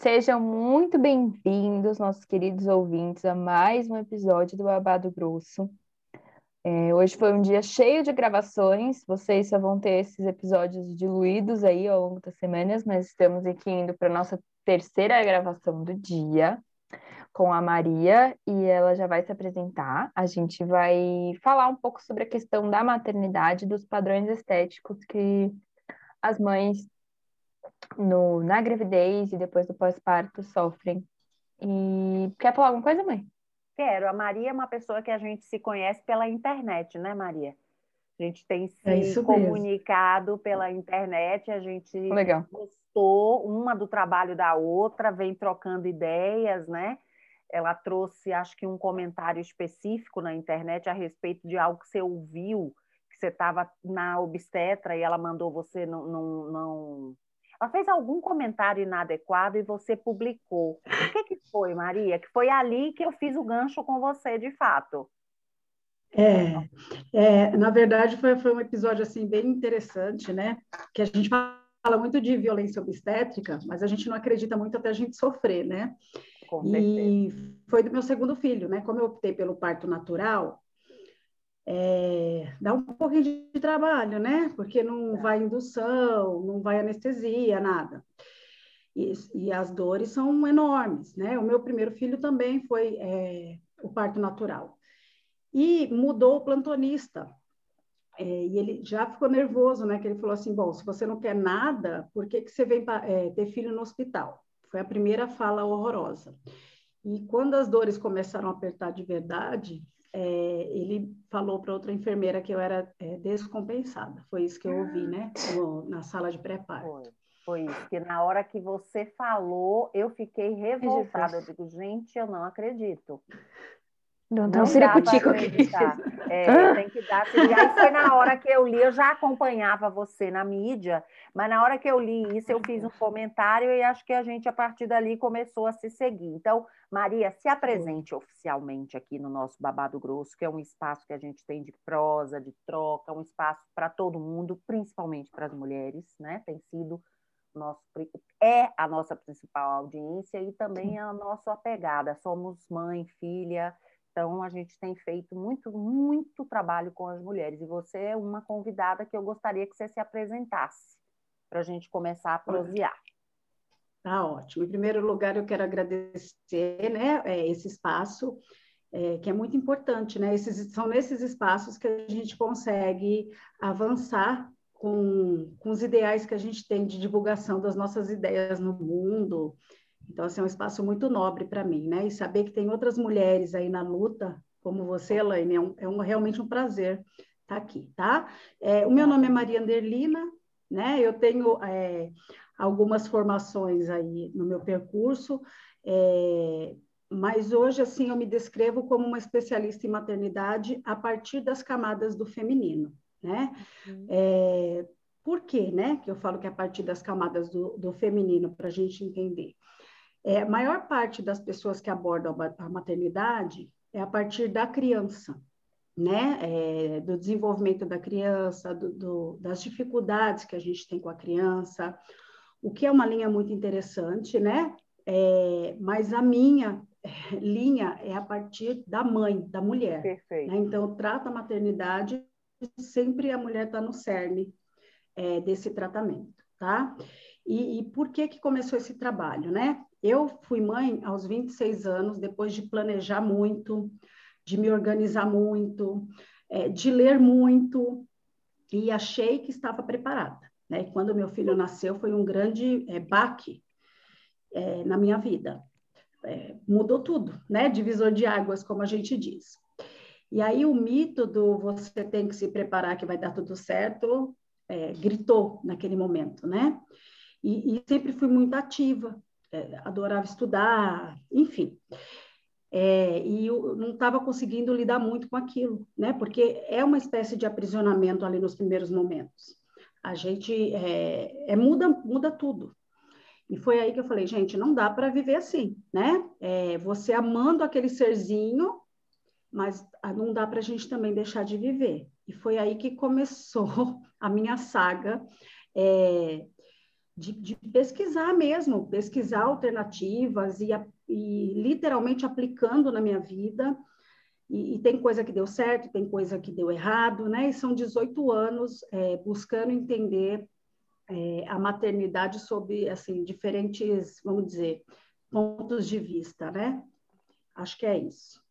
Sejam muito bem-vindos, nossos queridos ouvintes, a mais um episódio do Babado Grosso. É, hoje foi um dia cheio de gravações, vocês só vão ter esses episódios diluídos aí ao longo das semanas, mas estamos aqui indo para a nossa terceira gravação do dia com a Maria e ela já vai se apresentar. A gente vai falar um pouco sobre a questão da maternidade, dos padrões estéticos que as mães no, na gravidez e depois do pós-parto sofrem. E quer falar alguma coisa, mãe? Quero. A Maria é uma pessoa que a gente se conhece pela internet, né, Maria? A gente tem se é comunicado pela internet, a gente Legal. gostou uma do trabalho da outra, vem trocando ideias, né? Ela trouxe, acho que, um comentário específico na internet a respeito de algo que você ouviu, que você estava na obstetra e ela mandou você não, não, não ela fez algum comentário inadequado e você publicou. O que, que foi, Maria? Que foi ali que eu fiz o gancho com você, de fato. É, é, na verdade foi, foi um episódio assim bem interessante, né? Que a gente fala muito de violência obstétrica, mas a gente não acredita muito até a gente sofrer, né? e foi do meu segundo filho, né? Como eu optei pelo parto natural, é, dá um pouquinho de trabalho, né? Porque não é. vai indução, não vai anestesia, nada. E, e, as dores são enormes, né? O meu primeiro filho também foi é, o parto natural. E mudou o plantonista. É, e ele já ficou nervoso, né? Que ele falou assim: bom, se você não quer nada, por que, que você vem pra, é, ter filho no hospital? Foi a primeira fala horrorosa. E quando as dores começaram a apertar de verdade, é, ele falou para outra enfermeira que eu era é, descompensada. Foi isso que eu ouvi, né? No, na sala de preparo. Foi, foi isso. Que na hora que você falou, eu fiquei revoltada. Eu digo, gente, eu não acredito. Não, não, não tico aqui. É, tem que dar. E aí foi na hora que eu li, eu já acompanhava você na mídia, mas na hora que eu li isso, eu fiz um comentário e acho que a gente, a partir dali, começou a se seguir. Então, Maria, se apresente oficialmente aqui no nosso Babado Grosso, que é um espaço que a gente tem de prosa, de troca, um espaço para todo mundo, principalmente para as mulheres, né? Tem sido nosso, é a nossa principal audiência e também a nossa apegada. Somos mãe, filha então, a gente tem feito muito, muito trabalho com as mulheres. E você é uma convidada que eu gostaria que você se apresentasse, para a gente começar a prosear. Tá ótimo. Em primeiro lugar, eu quero agradecer né, é, esse espaço, é, que é muito importante. Né? Esses, são nesses espaços que a gente consegue avançar com, com os ideais que a gente tem de divulgação das nossas ideias no mundo, então, assim, é um espaço muito nobre para mim, né? E saber que tem outras mulheres aí na luta, como você, Elaine, é, um, é um, realmente um prazer estar tá aqui, tá? É, o meu nome é Maria Anderlina, né? Eu tenho é, algumas formações aí no meu percurso, é, mas hoje, assim, eu me descrevo como uma especialista em maternidade a partir das camadas do feminino, né? Uhum. É, por quê, né? Que eu falo que é a partir das camadas do, do feminino, para a gente entender. É, a maior parte das pessoas que abordam a maternidade é a partir da criança, né? É, do desenvolvimento da criança, do, do, das dificuldades que a gente tem com a criança, o que é uma linha muito interessante, né? É, mas a minha linha é a partir da mãe, da mulher. Perfeito. Né? Então, trata a maternidade, sempre a mulher está no cerne é, desse tratamento, tá? E, e, por que que começou esse trabalho, né? Eu fui mãe aos 26 anos, depois de planejar muito, de me organizar muito, é, de ler muito, e achei que estava preparada. Né? E quando meu filho nasceu, foi um grande é, baque é, na minha vida. É, mudou tudo, né? Divisor de águas, como a gente diz. E aí o mito do você tem que se preparar que vai dar tudo certo é, gritou naquele momento, né? E, e sempre fui muito ativa, adorava estudar, enfim. É, e eu não estava conseguindo lidar muito com aquilo, né? Porque é uma espécie de aprisionamento ali nos primeiros momentos. A gente é, é muda, muda tudo. E foi aí que eu falei, gente, não dá para viver assim, né? É, você amando aquele serzinho, mas não dá para a gente também deixar de viver. E foi aí que começou a minha saga é, de, de pesquisar mesmo, pesquisar alternativas e, e, literalmente aplicando na minha vida. E, e, tem coisa que deu certo, tem coisa que deu errado, né? E são 18 anos é, buscando entender é, a maternidade sob, assim, diferentes, vamos dizer, pontos de vista, né? Acho que é isso.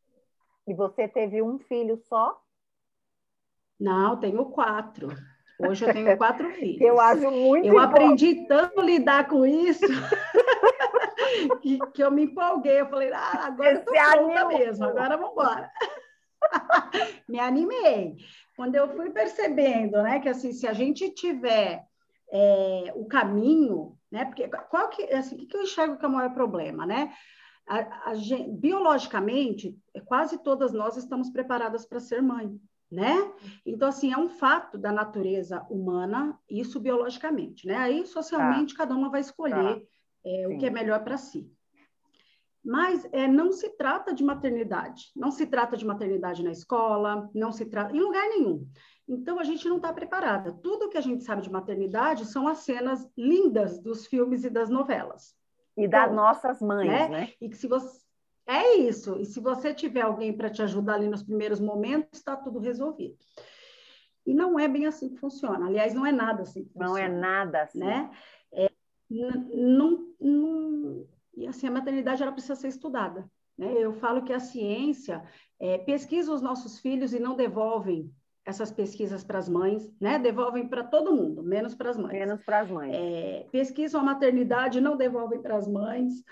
E você teve um filho só? Não, tenho quatro. Hoje eu tenho quatro filhos. Eu acho muito Eu aprendi tanto a lidar com isso que, que, eu me empolguei. Eu falei, ah, agora eu tô pronta mesmo, agora vamos embora. me animei. Quando eu fui percebendo, né, que assim, se a gente tiver é, o caminho, né, porque qual que, assim, o que eu enxergo que é o maior problema, né? A, a biologicamente, quase todas nós estamos preparadas para ser mãe né? Então, assim, é um fato da natureza humana, isso biologicamente, né? Aí, socialmente, tá. cada uma vai escolher tá. é, o que é melhor para si. Mas é, não se trata de maternidade, não se trata de maternidade na escola, não se trata em lugar nenhum. Então, a gente não está preparada. Tudo que a gente sabe de maternidade são as cenas lindas dos filmes e das novelas. E das então, nossas mães, né? né? E que se você é isso. E se você tiver alguém para te ajudar ali nos primeiros momentos, está tudo resolvido. E não é bem assim que funciona. Aliás, não é nada assim. não é nada assim. Né? É, não, não, e assim, a maternidade ela precisa ser estudada. Né? Eu falo que a ciência é, pesquisa os nossos filhos e não devolvem essas pesquisas para as mães, né? Devolvem para todo mundo, menos para as mães. Menos para as mães. É, pesquisam a maternidade, não devolvem para as mães.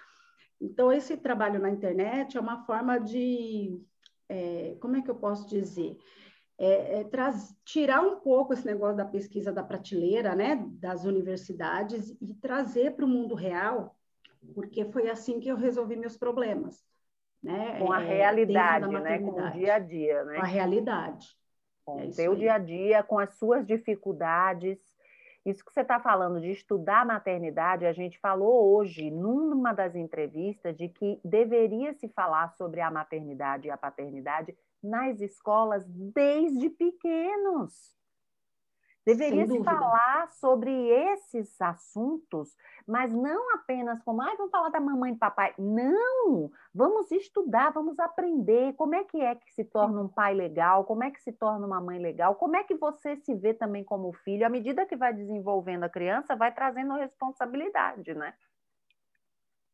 Então, esse trabalho na internet é uma forma de, é, como é que eu posso dizer? É, é traz, tirar um pouco esse negócio da pesquisa da prateleira, né, das universidades, e trazer para o mundo real, porque foi assim que eu resolvi meus problemas. Né, com a é, realidade, né, com o dia a dia. Né? Com a realidade. Com é o teu dia a dia, com as suas dificuldades, isso que você está falando de estudar maternidade, a gente falou hoje, numa das entrevistas, de que deveria se falar sobre a maternidade e a paternidade nas escolas desde pequenos. Deveria se falar sobre esses assuntos, mas não apenas como, ah, vamos falar da mamãe e papai. Não! Vamos estudar, vamos aprender como é que é que se torna um pai legal, como é que se torna uma mãe legal, como é que você se vê também como filho. À medida que vai desenvolvendo a criança, vai trazendo responsabilidade, né?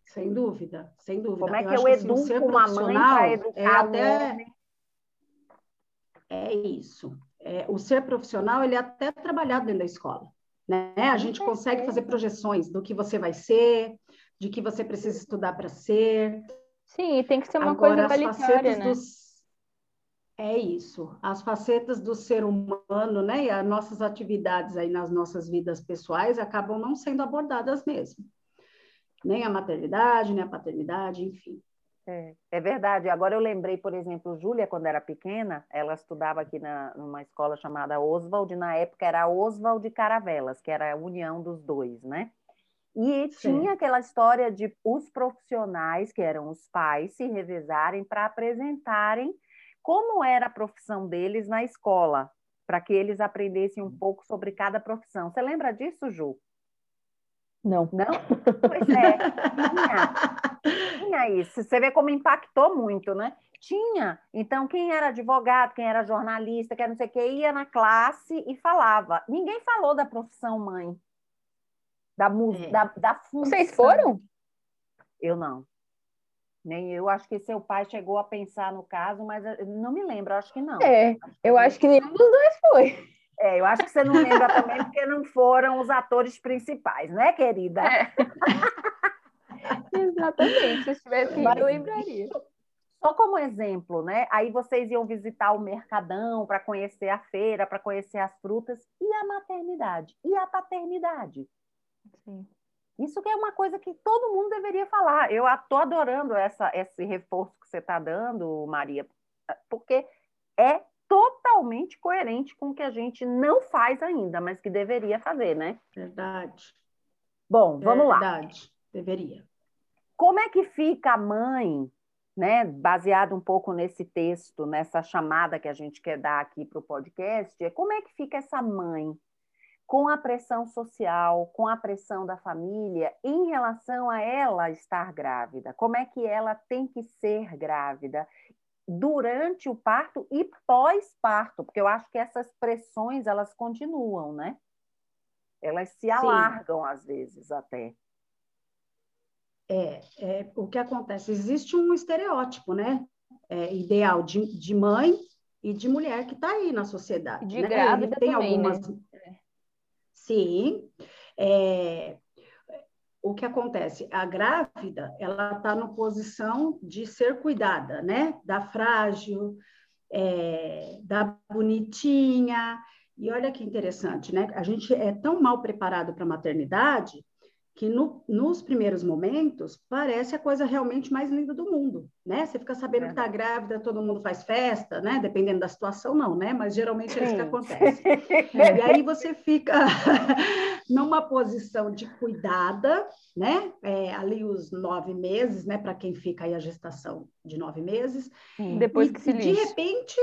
Sem dúvida, sem dúvida. Como é que eu, eu educo assim, uma mãe para educar é até... É isso é, o ser profissional ele é até trabalhado dentro da escola. Né? A gente consegue fazer projeções do que você vai ser, de que você precisa estudar para ser. Sim, e tem que ser uma Agora, coisa igualitária, né? Dos... É isso. As facetas do ser humano, né, e as nossas atividades aí nas nossas vidas pessoais acabam não sendo abordadas mesmo. Nem a maternidade, nem a paternidade, enfim. É, é, verdade. Agora eu lembrei, por exemplo, Júlia, quando era pequena, ela estudava aqui na, numa escola chamada Oswald, na época era Oswald Caravelas, que era a união dos dois, né? E Sim. tinha aquela história de os profissionais, que eram os pais, se revezarem para apresentarem como era a profissão deles na escola, para que eles aprendessem um pouco sobre cada profissão. Você lembra disso, Ju? Não. Não? Pois é, tinha. Tinha isso. Você vê como impactou muito, né? Tinha. Então, quem era advogado, quem era jornalista, quem não sei o que, ia na classe e falava. Ninguém falou da profissão mãe. Da, é. da, da função. Vocês foram? Eu não. Nem eu. Acho que seu pai chegou a pensar no caso, mas não me lembro. Acho que não. É, acho eu acho que nenhum dos dois foi. É, eu acho que você não lembra também porque não foram os atores principais, né, querida? É. Exatamente. Se tivesse Mas, eu lembraria. Só como exemplo, né? Aí vocês iam visitar o mercadão para conhecer a feira, para conhecer as frutas e a maternidade e a paternidade. Sim. Isso que é uma coisa que todo mundo deveria falar. Eu estou adorando essa, esse reforço que você está dando, Maria, porque é totalmente coerente com o que a gente não faz ainda, mas que deveria fazer, né? Verdade. Bom, vamos Verdade. lá. Verdade, deveria. Como é que fica a mãe, né? Baseado um pouco nesse texto, nessa chamada que a gente quer dar aqui para o podcast, é como é que fica essa mãe com a pressão social, com a pressão da família em relação a ela estar grávida. Como é que ela tem que ser grávida durante o parto e pós-parto, porque eu acho que essas pressões elas continuam, né? Elas se alargam Sim. às vezes até. É, é, o que acontece? Existe um estereótipo, né? É, ideal de, de mãe e de mulher que está aí na sociedade. De né? grávida tem também, né? algumas, né? Sim. É, o que acontece? A grávida, ela está na posição de ser cuidada, né? Da frágil, é, da bonitinha. E olha que interessante, né? A gente é tão mal preparado para a maternidade que no, nos primeiros momentos parece a coisa realmente mais linda do mundo, né? Você fica sabendo é. que está grávida, todo mundo faz festa, né? Dependendo da situação, não, né? Mas geralmente é isso que acontece. e aí você fica numa posição de cuidada, né? É, ali os nove meses, né? Para quem fica aí a gestação de nove meses. Depois e, que se de repente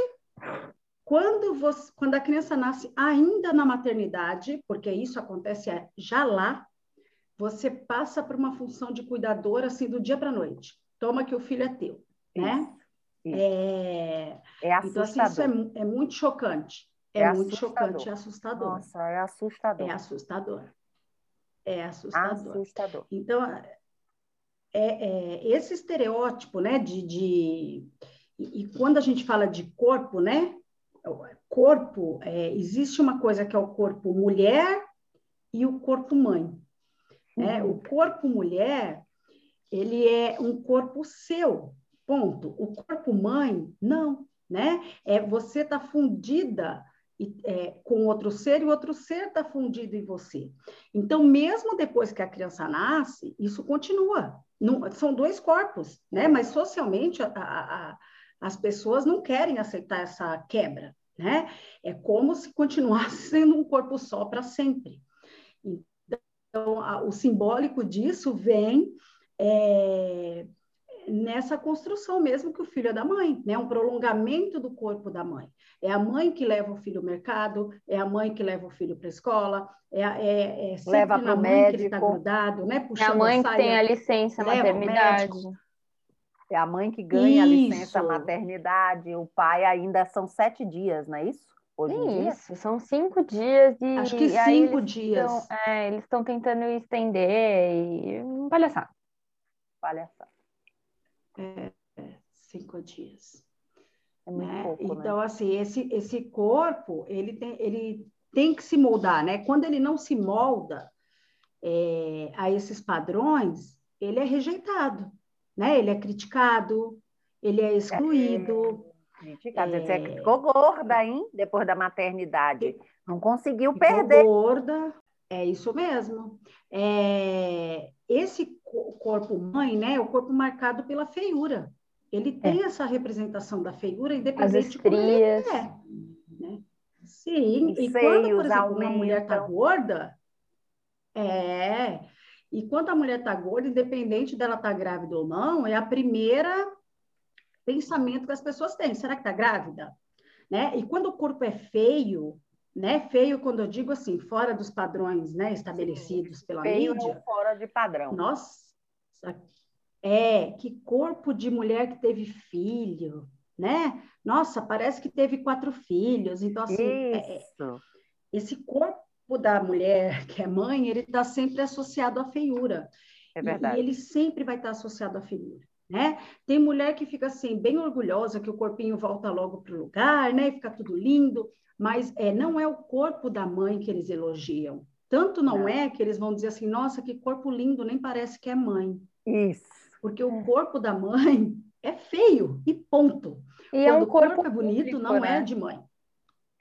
quando, você, quando a criança nasce ainda na maternidade, porque isso acontece já lá, você passa por uma função de cuidadora assim do dia para a noite. Toma que o filho é teu, né? Isso. É, é assustador. Então, assim, isso é, é muito chocante. É, é muito assustador. chocante, é assustador. Nossa, é assustador. É assustador. É assustador. assustador. Então, é, é, esse estereótipo, né, de, de e, e, quando a gente fala de corpo, né, corpo, é, existe uma coisa que é o corpo mulher e o corpo mãe. Né? Uhum. O corpo mulher, ele é um corpo seu, ponto. O corpo mãe, não, né? É, você está fundida é, com outro ser e o outro ser está fundido em você. Então, mesmo depois que a criança nasce, isso continua. Não, são dois corpos, né? Mas socialmente a, a, a, as pessoas não querem aceitar essa quebra, né? É como se continuasse sendo um corpo só para sempre. Então, a, o simbólico disso vem é, nessa construção mesmo que o filho é da mãe, né? Um prolongamento do corpo da mãe. É a mãe que leva o filho ao mercado, é a mãe que leva o filho para a escola, é, é, é sempre leva na mãe médico. que ele está grudado, né? Puxando é a mãe a que tem a licença maternidade. É a mãe que ganha isso. a licença maternidade, o pai ainda são sete dias, não é isso? Hoje em dia? Isso, são cinco dias e. Acho que cinco dias. é, eles estão tentando estender e. Palhaçada. Palhaçada. É, cinco dias. É muito né? pouco, Então, né? assim, esse, esse corpo, ele tem, ele tem que se moldar, né? Quando ele não se molda é, a esses padrões, ele é rejeitado, né? Ele é criticado, ele é excluído. É Criticada. É... Você ficou gorda, hein? Depois da maternidade. Não conseguiu ficou perder. gorda, é isso mesmo. É... Esse corpo mãe, né? É o corpo marcado pela feiura. Ele tem é. essa representação da feiura, independente de como ele é. Né? Sim, e, e quando, por exemplo, uma mulher está gorda, é. E quando a mulher está gorda, independente dela estar tá grávida ou não, é a primeira pensamento que as pessoas têm. Será que está grávida? Né? E quando o corpo é feio, né? Feio quando eu digo assim, fora dos padrões, né, estabelecidos pela feio mídia. Feio fora de padrão. Nossa, é que corpo de mulher que teve filho, né? Nossa, parece que teve quatro filhos. Então assim, é, é esse corpo da mulher que é mãe, ele está sempre associado à feiura. É verdade. E, e ele sempre vai estar associado à feiura né? Tem mulher que fica assim, bem orgulhosa que o corpinho volta logo para o lugar, né? E fica tudo lindo, mas é, não é o corpo da mãe que eles elogiam. Tanto não, não. é que eles vão dizer assim, nossa, que corpo lindo, nem parece que é mãe. Isso. Porque o corpo da mãe é feio, e ponto. E Quando é um corpo, corpo é bonito, público, não é né? é de mãe.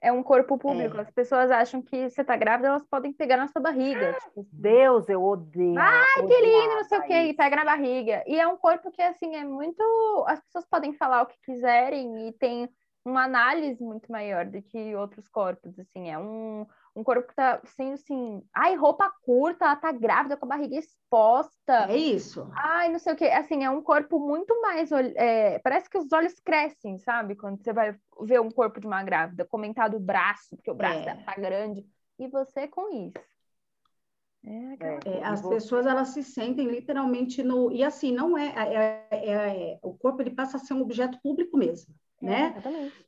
É um corpo público. É. As pessoas acham que você tá grávida, elas podem pegar na sua barriga. Tipo, Deus, eu odeio. Ai, que lindo, não sei o quê, e pega na barriga. E é um corpo que, assim, é muito. As pessoas podem falar o que quiserem e tem uma análise muito maior do que outros corpos, assim. É um, um corpo que tá sendo assim, ai, roupa curta, ela tá grávida com a barriga exposta. É isso. Ai, não sei o que. Assim, é um corpo muito mais. É, parece que os olhos crescem, sabe? Quando você vai ver um corpo de uma grávida, comentar do braço, porque o braço é. tá grande. e você com isso. É, é, as pessoas elas se sentem literalmente no e assim não é, é, é, é o corpo ele passa a ser um objeto público mesmo, né?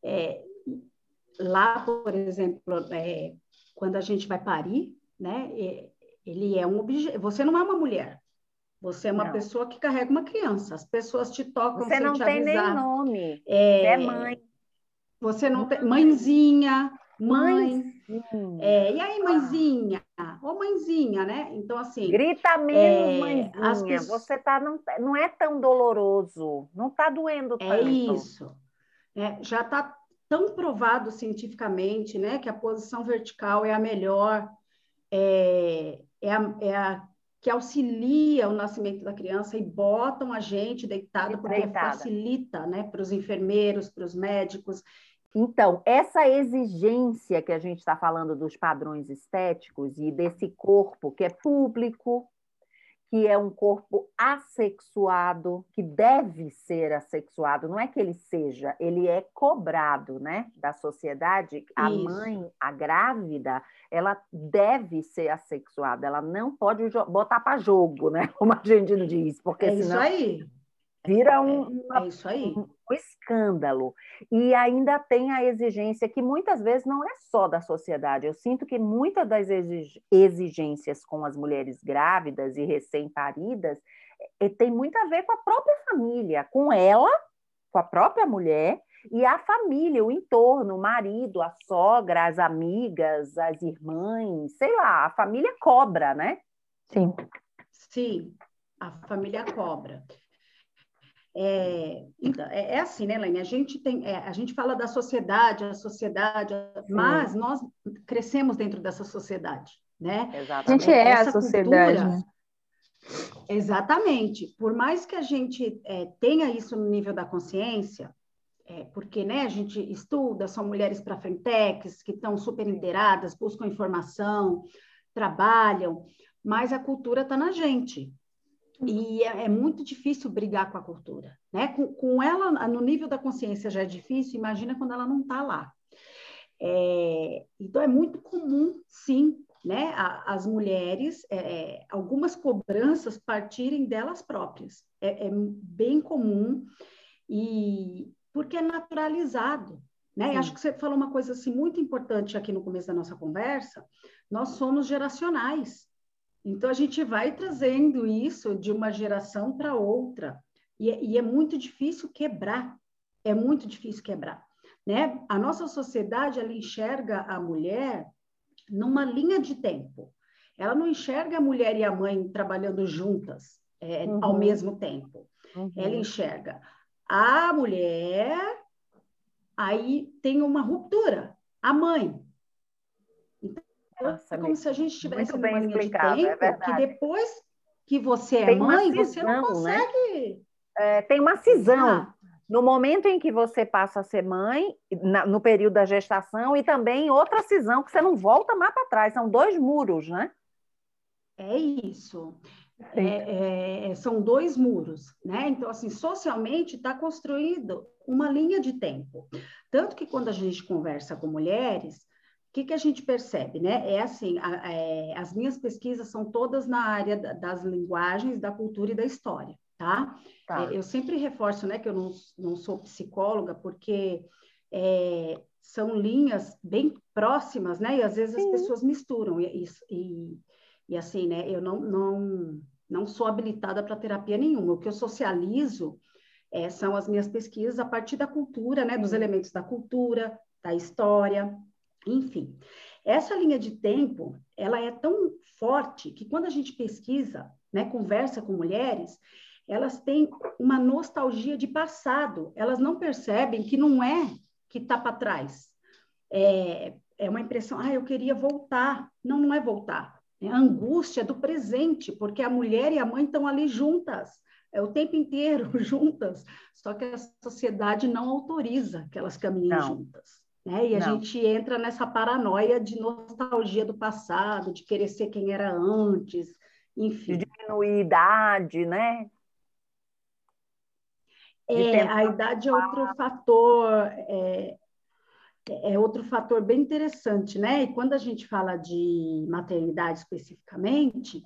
É, lá, por exemplo, quando a gente vai parir, né? ele é um objeto. Você não é uma mulher. Você é uma não. pessoa que carrega uma criança. As pessoas te tocam Você não te tem avisar. nem nome. É, é mãe. Você não tem mãezinha, mãe. É, e aí, mãezinha? Ô, mãezinha, né? Então, assim. Grita menos, é, mãezinha. Pessoas... Você tá, não, não é tão doloroso. Não está doendo é tanto. É isso. É, já está tão provado cientificamente, né, que a posição vertical é a melhor, é, é, a, é a que auxilia o nascimento da criança e botam a gente deitado porque Deitada. facilita, né, para os enfermeiros, para os médicos. Então, essa exigência que a gente está falando dos padrões estéticos e desse corpo que é público, que é um corpo assexuado, que deve ser assexuado, não é que ele seja, ele é cobrado, né, da sociedade. A Isso. mãe, a grávida, ela deve ser assexuada, ela não pode botar para jogo, né, como a gente diz, porque é senão... isso aí. Vira é, um, é isso aí. Um, um, escândalo. E ainda tem a exigência que muitas vezes não é só da sociedade. Eu sinto que muitas das exigências com as mulheres grávidas e recém-paridas é, tem muito a ver com a própria família, com ela, com a própria mulher e a família, o entorno, o marido, a sogra, as amigas, as irmãs, sei lá, a família cobra, né? Sim. Sim, a família cobra. É, então, é, é, assim, né, Laine? A gente tem, é, a gente fala da sociedade, a sociedade, mas nós crescemos dentro dessa sociedade, né? Exatamente. A gente é Essa a sociedade. Cultura, né? Exatamente. Por mais que a gente é, tenha isso no nível da consciência, é, porque né, a gente estuda, são mulheres para frentex, que estão super lideradas, buscam informação, trabalham, mas a cultura está na gente. E é, é, muito difícil brigar com a cultura, né? Com, com, ela, no nível da consciência já é difícil, imagina quando ela não está lá. É, então, é muito comum, sim, né? A, as mulheres, é, é algumas cobranças partirem delas próprias. É, é, bem comum, e porque é naturalizado, né? Acho que você falou uma coisa assim, muito importante aqui no começo da nossa conversa, nós somos geracionais, então, a gente vai trazendo isso de uma geração para outra, e, é, e, é muito difícil quebrar, é muito difícil quebrar. Né? A nossa sociedade, ela enxerga a mulher numa linha de tempo. Ela não enxerga a mulher e a mãe trabalhando juntas é, uhum. ao mesmo tempo. Uhum. Ela enxerga a mulher, aí tem uma ruptura, a mãe. Nossa, é como se a gente estivesse numa linha de é tempo é que depois que você é tem mãe, cisão, você não né? consegue... Né? É, tem uma cisão. Ah. No momento em que você passa a ser mãe, na, no período da gestação, e também outra cisão que você não volta mais para trás. São dois muros, né? É isso. É, é, são dois muros, né? Então, assim, socialmente está construído uma linha de tempo. Tanto que quando a gente conversa com mulheres, o que, que a gente percebe, né? É assim, a, é, as minhas pesquisas são todas na área da, das linguagens, da cultura e da história, tá? tá. É, eu sempre reforço, né, que eu não, não sou psicóloga, porque é, são linhas bem próximas, né? E às vezes Sim. as pessoas misturam e, e, e, assim, né? Eu não, não, não sou habilitada para terapia nenhuma. O que eu socializo é, são as minhas pesquisas a partir da cultura, né? Dos elementos da cultura, da história, enfim, essa linha de tempo, ela é tão forte que quando a gente pesquisa, né, conversa com mulheres, elas têm uma nostalgia de passado. Elas não percebem que não é que está para trás. É, é uma impressão, ah, eu queria voltar. Não, não é voltar. É a angústia do presente, porque a mulher e a mãe estão ali juntas, é o tempo inteiro juntas. Só que a sociedade não autoriza que elas caminhem não. juntas. Né? E a Não. gente entra nessa paranoia de nostalgia do passado, de querer ser quem era antes, enfim. De diminuir a idade, né? É, a idade é outro fator. É, é outro fator bem interessante, né? E quando a gente fala de maternidade especificamente,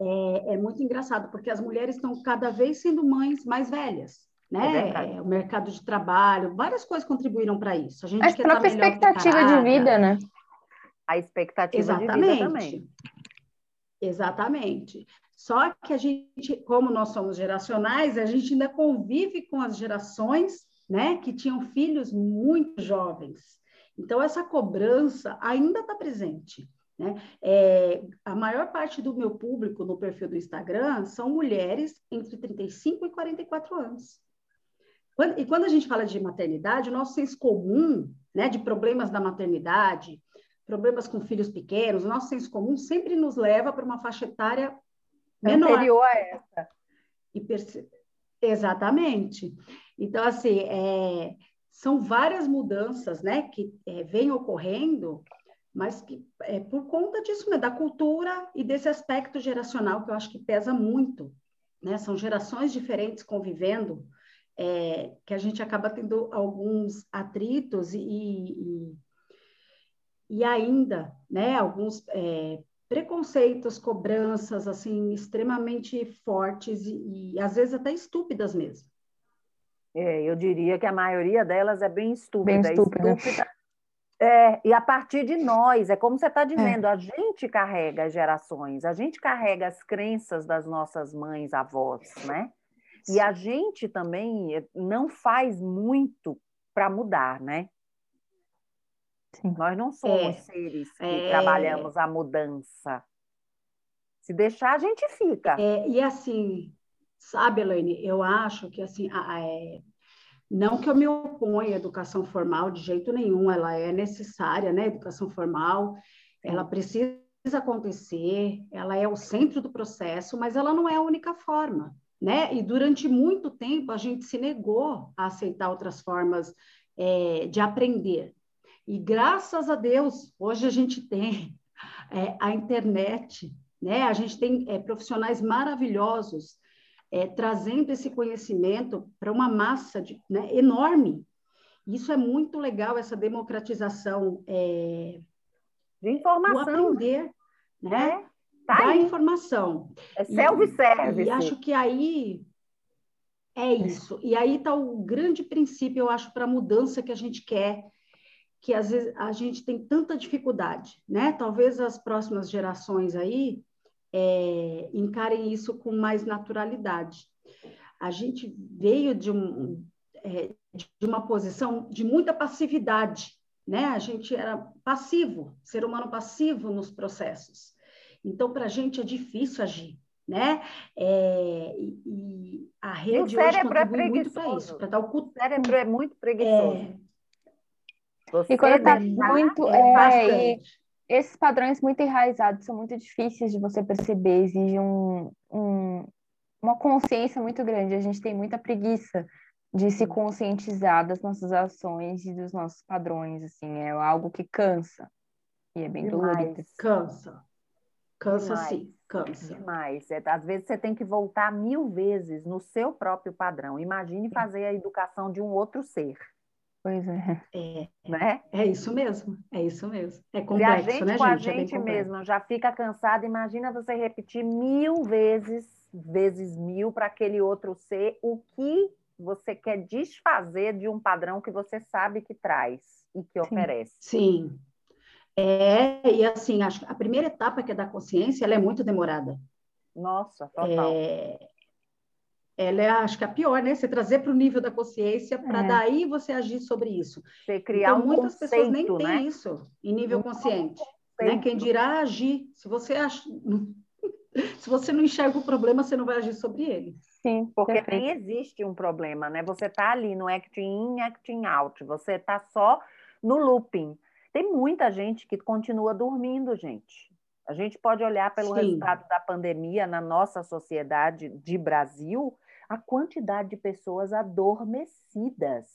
é, é muito engraçado, porque as mulheres estão cada vez sendo mães mais velhas, né? É o mercado de trabalho, várias coisas contribuíram para isso. A gente a própria expectativa de vida, né? A expectativa Exatamente. de vida também. Exatamente. Só que a gente, como nós somos geracionais, a gente ainda convive com as gerações, né, que tinham filhos muito jovens. Então essa cobrança ainda está presente. Né? É, a maior parte do meu público no perfil do Instagram são mulheres entre 35 e 44 anos. E quando a gente fala de maternidade, o nosso senso comum, né, de problemas da maternidade, problemas com filhos pequenos, o nosso senso comum sempre nos leva para uma faixa etária menor. Anterior a essa. E perce... Exatamente. Então, assim, é, são várias mudanças né, que é, vêm ocorrendo mas que é por conta disso, né, da cultura e desse aspecto geracional que eu acho que pesa muito, né? São gerações diferentes convivendo, é, que a gente acaba tendo alguns atritos e, e, e ainda, né, alguns é, preconceitos, cobranças, assim, extremamente fortes e, e às vezes até estúpidas mesmo. É, eu diria que a maioria delas é bem estúpida. Bem estúpida. estúpida é, e a partir de nós, é como você está dizendo, é. a gente carrega as gerações, a gente carrega as crenças das nossas mães, avós, né? E a gente também eh, não faz muito para mudar, né? Sim. Nós não somos é. seres que é. trabalhamos a mudança. Se deixar, a gente fica. É, e assim, sabe, Elaine, eu acho que assim, a, a, é, não que eu me oponha à educação formal de jeito nenhum, ela é necessária, né? Educação formal, ela precisa acontecer, ela é o centro do processo, mas ela não é a única forma, né? E durante muito tempo a gente se negou a aceitar outras formas é, de aprender. E graças a Deus, hoje a gente tem é, a internet, né? A gente tem é, profissionais maravilhosos é, trazendo esse conhecimento para uma massa de, né, enorme. Isso é muito legal, essa democratização é, de informação. Do aprender, né? É, tá da aí. informação. É self-service. E, e acho que aí é isso. E aí está o grande princípio, eu acho, para a mudança que a gente quer, que às vezes a gente tem tanta dificuldade, né? Talvez as próximas gerações aí é, encarem isso com mais naturalidade. A gente veio de, um, é, de uma posição de muita passividade, né? A gente era passivo, ser humano passivo nos processos. Então, para a gente é difícil agir, né? É, e, e, a rede e hoje é contribui é muito para isso, para dar o O cérebro é muito preguiçoso. É... Você e quando está muito é, é esses padrões muito enraizados são muito difíceis de você perceber, exigem um, um, uma consciência muito grande. A gente tem muita preguiça de se conscientizar das nossas ações e dos nossos padrões, assim, é algo que cansa. E é bem Demais. dolorido. Cansa. Cansa Demais. sim, cansa. Demais. É, às vezes você tem que voltar mil vezes no seu próprio padrão. Imagine fazer a educação de um outro ser. Pois é. É, né? é isso mesmo, é isso mesmo. É complexo, e a gente, né, com a gente é mesmo já fica cansado. Imagina você repetir mil vezes, vezes mil para aquele outro ser o que você quer desfazer de um padrão que você sabe que traz e que Sim. oferece. Sim. É, e assim, acho a primeira etapa que é da consciência, ela é muito demorada. Nossa, total. É, ela é, acho que a pior, né? Você trazer para o nível da consciência para é. daí você agir sobre isso. Você criar então, um muitas conceito, pessoas nem né? têm isso em nível um consciente. Né? Quem dirá agir. Se você acha... se você não enxerga o problema, você não vai agir sobre ele. Sim, porque perfeito. nem existe um problema, né? Você está ali no acting in, acting out. Você está só no looping. Tem muita gente que continua dormindo, gente. A gente pode olhar pelo Sim. resultado da pandemia na nossa sociedade de Brasil a quantidade de pessoas adormecidas.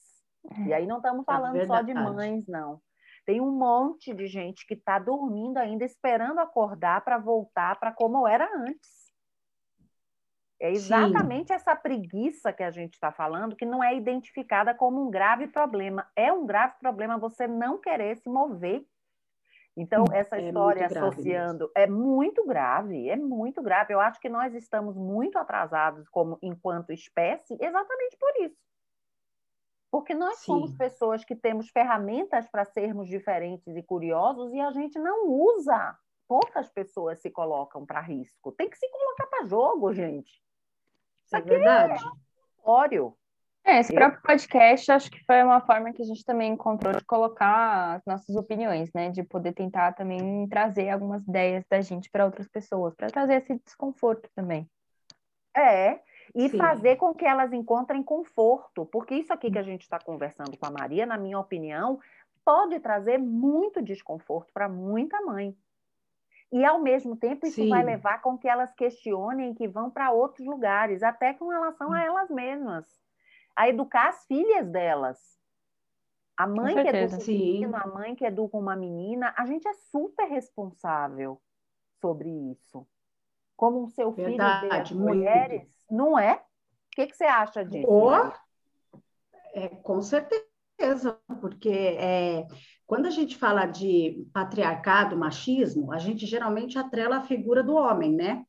E é, aí não estamos é falando é só de mães, não. Tem um monte de gente que está dormindo ainda, esperando acordar para voltar para como era antes. É exatamente Sim. essa preguiça que a gente está falando, que não é identificada como um grave problema. É um grave problema você não querer se mover. Então, essa é história associando é muito grave, é muito grave. Eu acho que nós estamos muito atrasados como enquanto espécie, exatamente por isso. Porque nós Sim. somos pessoas que temos ferramentas para sermos diferentes e curiosos e a gente não usa. Poucas pessoas se colocam para risco. Tem que se colocar para jogo, gente. É verdade. É, esse próprio podcast acho que foi uma forma que a gente também encontrou de colocar as nossas opiniões, né? De poder tentar também trazer algumas ideias da gente para outras pessoas, para trazer esse desconforto também. É, e Sim. fazer com que elas encontrem conforto, porque isso aqui que a gente está conversando com a Maria, na minha opinião, pode trazer muito desconforto para muita mãe. E, ao mesmo tempo, isso Sim. vai levar com que elas questionem que vão para outros lugares, até com relação a elas mesmas. A educar as filhas delas. A mãe que educa um menino, a mãe que educa uma menina, a gente é super responsável sobre isso. Como o seu Verdade, filho de mulheres, não é? O que, que você acha disso? Oh, é, com certeza, porque é, quando a gente fala de patriarcado, machismo, a gente geralmente atrela a figura do homem, né?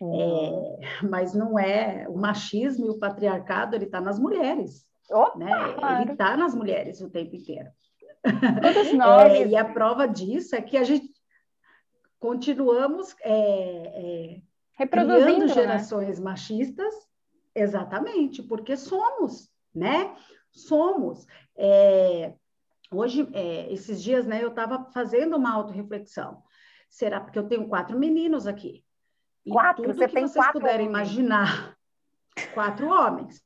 Uhum. É, mas não é o machismo e o patriarcado, ele está nas mulheres. Opa, né? Claro. Ele está nas mulheres o tempo inteiro. Todos nós. É, e a prova disso é que a gente continuamos é, é reproduzindo né? gerações né? machistas, exatamente, porque somos, né? Somos. É, Hoje, é, esses dias, né, eu estava fazendo uma autorreflexão. Será porque eu tenho quatro meninos aqui? E quatro? Tudo Você que tem vocês quatro puderem homens. imaginar. Quatro homens.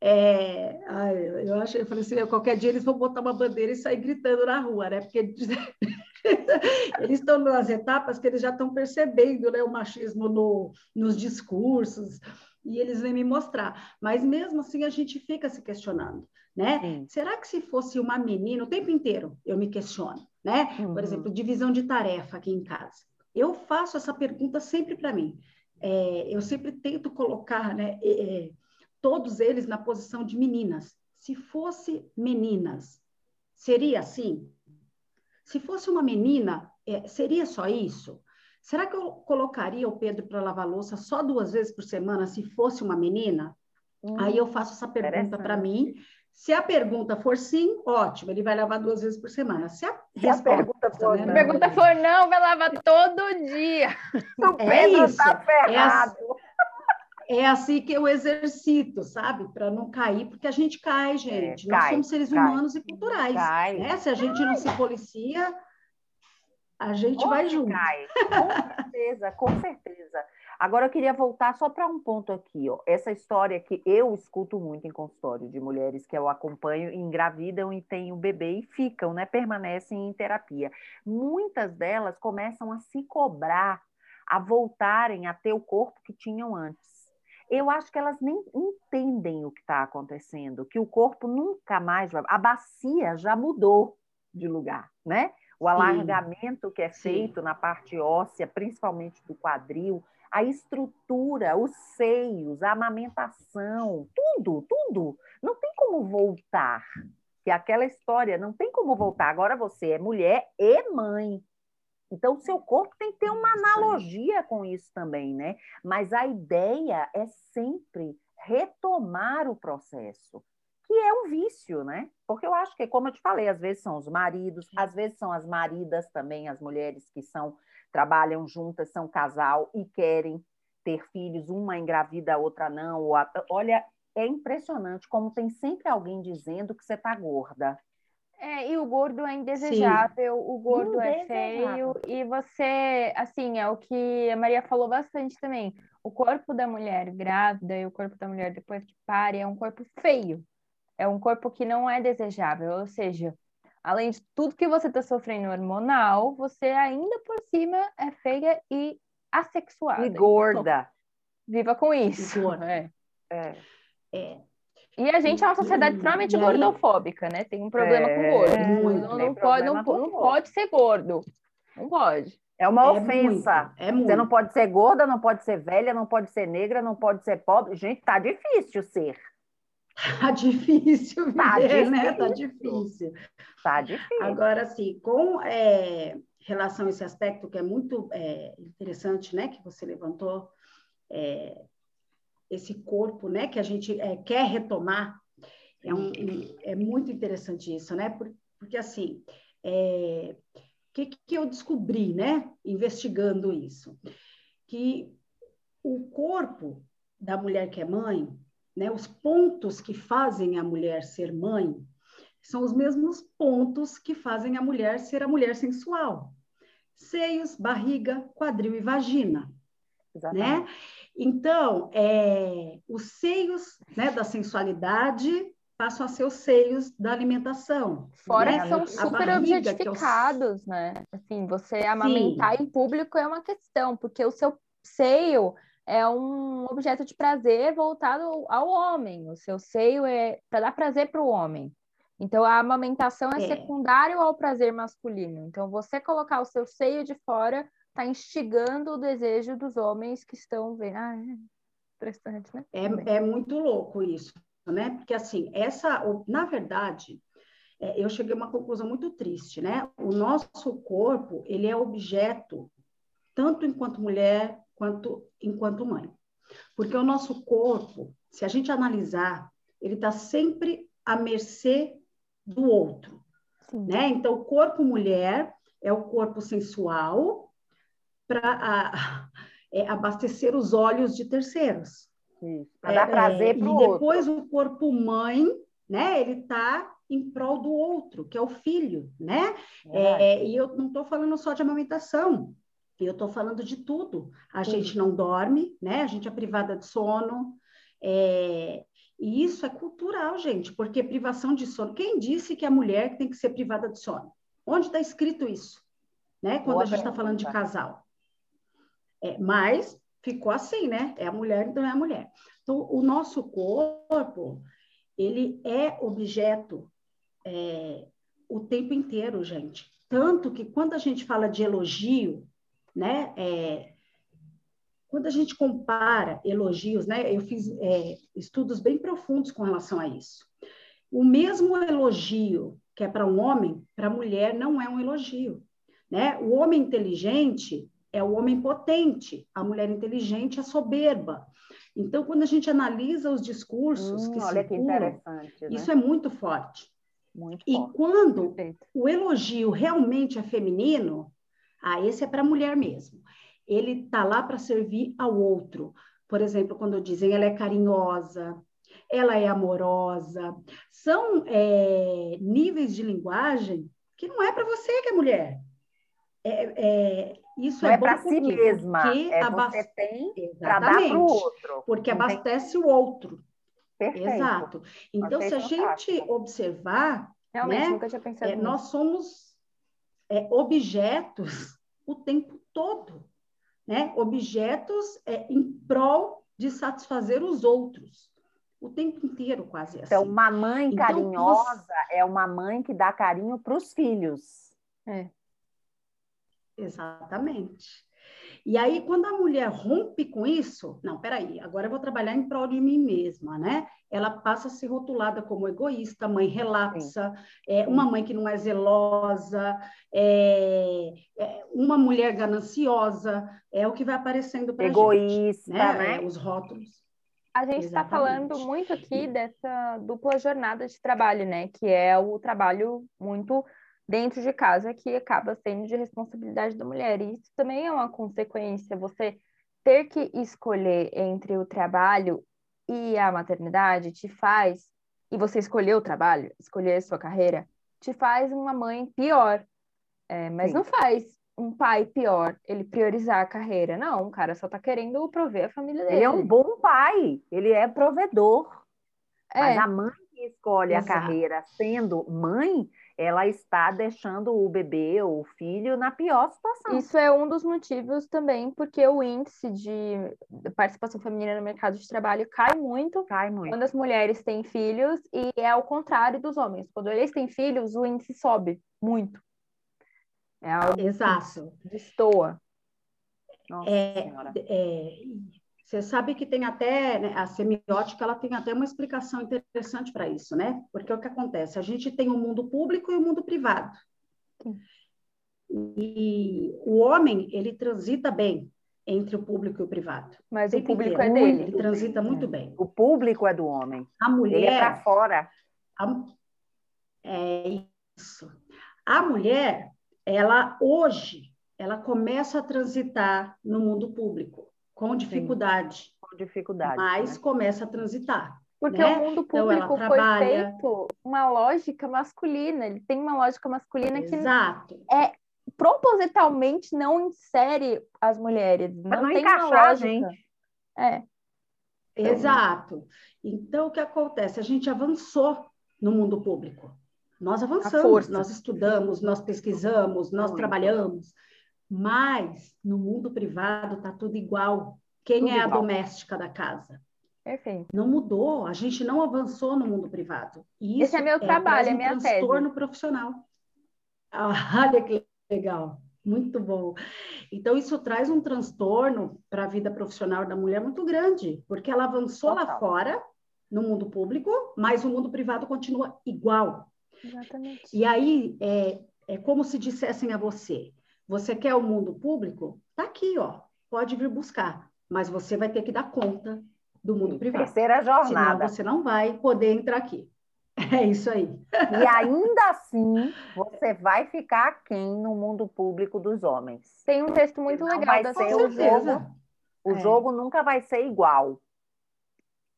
É, ai, eu acho, eu falei assim, qualquer dia eles vão botar uma bandeira e sair gritando na rua, né? Porque eles estão nas etapas que eles já estão percebendo né, o machismo no, nos discursos, e eles vêm me mostrar. Mas mesmo assim a gente fica se questionando, né? Sim. Será que se fosse uma menina, o tempo inteiro eu me questiono, né? Uhum. Por exemplo, divisão de tarefa aqui em casa. Eu faço essa pergunta sempre para mim. É, eu sempre tento colocar, né, é, todos eles na posição de meninas. Se fosse meninas, seria assim? Se fosse uma menina, é, seria só isso? Será que eu colocaria o Pedro para lavar louça só duas vezes por semana se fosse uma menina? Hum, Aí eu faço essa pergunta para mim. Se a pergunta for sim, ótimo, ele vai lavar duas vezes por semana. Se a, se a pergunta, for, né, não, pergunta for não, vai lavar todo dia. O é Pedro está é ferrado. É, é assim que eu exercito, sabe? Para não cair, porque a gente cai, gente. É, Nós cai, somos seres cai, humanos e culturais. Cai, né? Se a gente não se policia, a gente vai junto. Cai. Com certeza, com certeza. Agora eu queria voltar só para um ponto aqui, ó. Essa história que eu escuto muito em consultório de mulheres que eu acompanho, engravidam e têm um bebê e ficam, né? Permanecem em terapia. Muitas delas começam a se cobrar, a voltarem a ter o corpo que tinham antes. Eu acho que elas nem entendem o que está acontecendo, que o corpo nunca mais vai. A bacia já mudou de lugar, né? O alargamento Sim. que é feito Sim. na parte óssea, principalmente do quadril, a estrutura, os seios, a amamentação, tudo, tudo. Não tem como voltar. Que aquela história não tem como voltar. Agora você é mulher e mãe. Então, seu corpo tem que ter uma analogia com isso também, né? Mas a ideia é sempre retomar o processo que é um vício, né? Porque eu acho que, como eu te falei, às vezes são os maridos, às vezes são as maridas também, as mulheres que são trabalham juntas, são casal e querem ter filhos, uma engravida, a outra não. Ou a... Olha, é impressionante como tem sempre alguém dizendo que você está gorda. É, e o gordo é indesejável, Sim. o gordo é feio, e você, assim, é o que a Maria falou bastante também. O corpo da mulher grávida e o corpo da mulher depois que pare é um corpo feio é um corpo que não é desejável, ou seja, além de tudo que você está sofrendo hormonal, você ainda por cima é feia e assexuada. E gorda. Então, viva com isso. É. É. é. E a gente é uma sociedade extremamente gordofóbica, né? Tem um problema é, com gordo. Não, não, pode, não, não pode ser gordo. Não pode. É uma é ofensa. Muito, é muito. Você não pode ser gorda, não pode ser velha, não pode ser negra, não pode ser pobre. Gente, tá difícil ser. Tá difícil tá viver, né? Tá difícil. Tá difícil. Agora, assim, com é, relação a esse aspecto que é muito é, interessante, né? Que você levantou, é, esse corpo, né? Que a gente é, quer retomar. É, um, é muito interessante isso, né? Porque, assim, é, o que, que eu descobri, né? Investigando isso. Que o corpo da mulher que é mãe né, os pontos que fazem a mulher ser mãe são os mesmos pontos que fazem a mulher ser a mulher sensual. Seios, barriga, quadril e vagina. Né? Exatamente. Né? Então, é, os seios né, da sensualidade passam a ser os seios da alimentação. Fora né? que são super barriga, objetificados, é o... né? Assim, você amamentar Sim. em público é uma questão, porque o seu seio é um objeto de prazer voltado ao homem. O seu seio é para dar prazer para o homem. Então, a amamentação é, é, secundário ao prazer masculino. Então, você colocar o seu seio de fora está instigando o desejo dos homens que estão vendo. Ah, é interessante, né? É, é muito louco isso, né? Porque, assim, essa, na verdade, é, eu cheguei a uma conclusão muito triste, né? O nosso corpo, ele é objeto, tanto enquanto mulher, quanto enquanto mãe. Porque o nosso corpo, se a gente analisar, ele está sempre à mercê do outro. Né? Então, o corpo mulher é o corpo sensual para é, abastecer os olhos de terceiros. Para dar prazer para o outro. E depois o corpo mãe, né? Ele está em prol do outro, que é o filho, né? É, e eu não estou falando só de amamentação. Eu estou falando de tudo. A Sim. gente não dorme, né? A gente é privada de sono. É... E isso é cultural, gente, porque privação de sono. Quem disse que a mulher tem que ser privada de sono? Onde está escrito isso? Né? Quando Boa a gente está falando de casal. É, mas ficou assim, né? É a mulher, então é a mulher. Então, o nosso corpo, ele é objeto é, o tempo inteiro, gente. Tanto que quando a gente fala de elogio, né? É, quando a gente compara elogios, né? Eu fiz é, estudos bem profundos com relação a isso. O mesmo elogio que é para um homem, para a mulher não é um elogio, né? O homem inteligente é o homem potente, a mulher inteligente é soberba. Então, quando a gente analisa os discursos hum, que olha circulam, que né? isso é muito forte. Muito e forte. quando Perfeito. o elogio realmente é feminino, ah, esse é para a mulher mesmo. Ele está lá para servir ao outro. Por exemplo, quando dizem ela é carinhosa, ela é amorosa. São é, níveis de linguagem que não é para você que é mulher. É, é, isso não é, é para si mesma. Porque é abaste... você tem para dar para o outro. Porque abastece o outro. Perfeito. Exato. Então, Achei se a fantástico. gente observar, Realmente, né, é, nós somos é, objetos o tempo todo, né? Objetos é, em prol de satisfazer os outros o tempo inteiro, quase assim. Então, uma mãe então, carinhosa você... é uma mãe que dá carinho para os filhos. É. Exatamente. E aí, quando a mulher rompe com isso, não, peraí, agora eu vou trabalhar em prol de mim mesma, né? Ela passa a ser rotulada como egoísta, mãe relapsa, é, uma mãe que não é zelosa, é, é uma mulher gananciosa, é o que vai aparecendo para Egoísta, gente, né? né? os rótulos. A gente está falando muito aqui dessa dupla jornada de trabalho, né? Que é o trabalho muito dentro de casa que acaba sendo de responsabilidade da mulher. E isso também é uma consequência, você ter que escolher entre o trabalho e a maternidade te faz, e você escolher o trabalho, escolher a sua carreira, te faz uma mãe pior. É, mas Sim. não faz um pai pior ele priorizar a carreira. Não, o cara só tá querendo prover a família dele. Ele é um bom pai, ele é provedor. É. Mas a mãe que escolhe Exato. a carreira sendo mãe, ela está deixando o bebê ou o filho na pior situação. Isso é um dos motivos também porque o índice de participação feminina no mercado de trabalho cai muito, cai muito. quando as mulheres têm filhos e é ao contrário dos homens. Quando eles têm filhos, o índice sobe muito. É algo Exato. que destoa. Nossa É, Senhora. é, você sabe que tem até, né, a semiótica, ela tem até uma explicação interessante para isso, né? Porque o que acontece? A gente tem o mundo público e o mundo privado. Sim. E o homem, ele transita bem entre o público e o privado. Mas o público é dele. Ele transita muito bem. O público é do homem. A Ele é para mulher, fora. a- é isso. A mulher, ela hoje, ela começa a transitar no mundo público com dificuldade, Com dificuldade. mas né? começa a transitar. Porque né? o mundo Então, público foi trabalha- feito uma lógica masculina. Ele tem uma lógica masculina que Exato. propositalmente não insere as mulheres. Pra Não, não tem uma encaixar a lógica. gente. É, Exato. Então, o que acontece? A gente avançou no mundo público. Nós avançamos, nós estudamos, nós pesquisamos, nós Muito. trabalhamos, mas no mundo privado está tudo igual. Quem Tudo é a igual. doméstica da casa? perfeito. Não mudou, a gente não avançou no mundo privado. E Esse isso é meu trabalho, traz é um minha tese. transtorno profissional. Ah, Olha que legal, muito bom. Então, isso traz um transtorno para a vida profissional da mulher muito grande, porque ela avançou lá Total. fora, no mundo público, mas o mundo privado continua igual. Exatamente. E aí, é, é como se dissessem a você: você quer o mundo público? Tá aqui, ó, pode vir buscar, mas você vai ter que dar conta do mundo privado. Terceira Senão jornada. você não vai poder entrar aqui. É isso aí. E ainda assim, você vai ficar aquém no mundo público dos homens. Tem um texto muito Não legal da ser Com o certeza. O É. jogo nunca vai ser igual.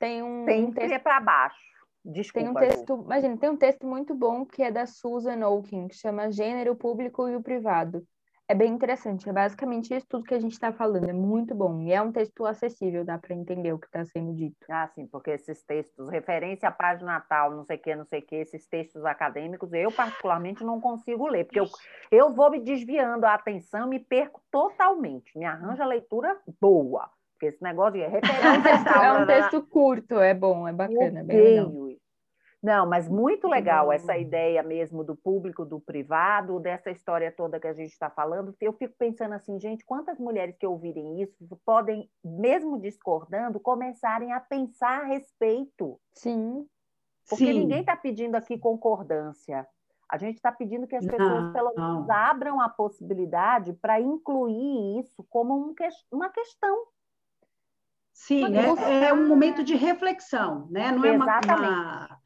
Tem um, um Sempre texto é para baixo. Tem Desculpa. um Ju. texto, imagina, tem um texto muito bom que é da Susan Okin, que chama Gênero, o Público e o Privado. É bem interessante, é basicamente isso tudo que a gente está falando, é muito bom. E é um texto acessível, dá para entender o que está sendo dito. Ah, sim, porque esses textos, referência à página natal, não sei o que, não sei o que, esses textos acadêmicos, eu particularmente não consigo ler, porque eu, eu vou me desviando a atenção, me perco totalmente. Me arranja leitura boa, porque esse negócio de É referência é um blá, texto curto, é bom, é bacana, é bem legal. Não, mas muito legal essa ideia mesmo do público, do privado, dessa história toda que a gente está falando. Eu fico pensando assim, gente, quantas mulheres que ouvirem isso podem, mesmo discordando, começarem a pensar a respeito? Sim, Porque Sim. ninguém está pedindo aqui concordância. A gente está pedindo que as pessoas, Não, pelo não. menos, abram a possibilidade para incluir isso como um ques- uma questão. Sim, é, é um momento de reflexão, né? Não é uma, Exatamente. uma-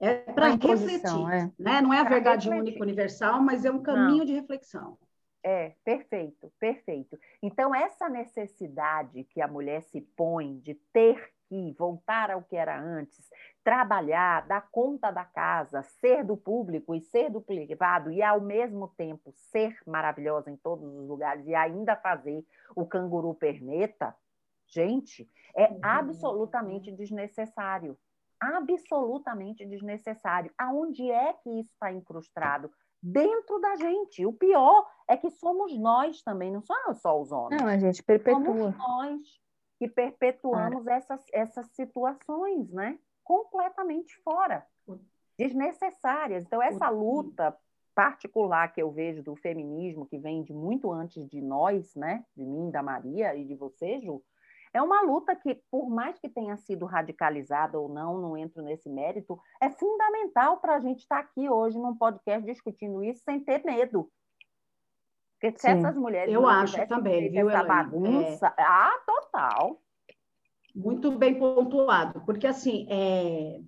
é para imposição, refletir, é. né? Não é a Pra verdade refletir. única universal, mas é um caminho de reflexão. É, perfeito, perfeito. Então, essa necessidade que a mulher se põe de ter que voltar ao que era antes, trabalhar, dar conta da casa, ser do público e ser do privado, e ao mesmo tempo ser maravilhosa em todos os lugares e ainda fazer o canguru perneta, gente, é Uhum. absolutamente desnecessário. Absolutamente desnecessário. Aonde é que isso está incrustado? Dentro da gente. O pior é que somos nós também, não somos só os homens. não, a gente perpetua. Somos nós que perpetuamos essas, essas situações, né? Completamente fora, desnecessárias. Então, essa luta particular que eu vejo do feminismo, que vem de muito antes de nós, né? De mim, da Maria e de você, Ju, é uma luta que, por mais que tenha sido radicalizada ou não, não entro nesse mérito, é fundamental para a gente estar aqui hoje num podcast discutindo isso sem ter medo. Porque se Sim. essas mulheres Eu acho também, viu, essa Elaine? bagunça, ah, total. Muito bem pontuado, porque assim, é,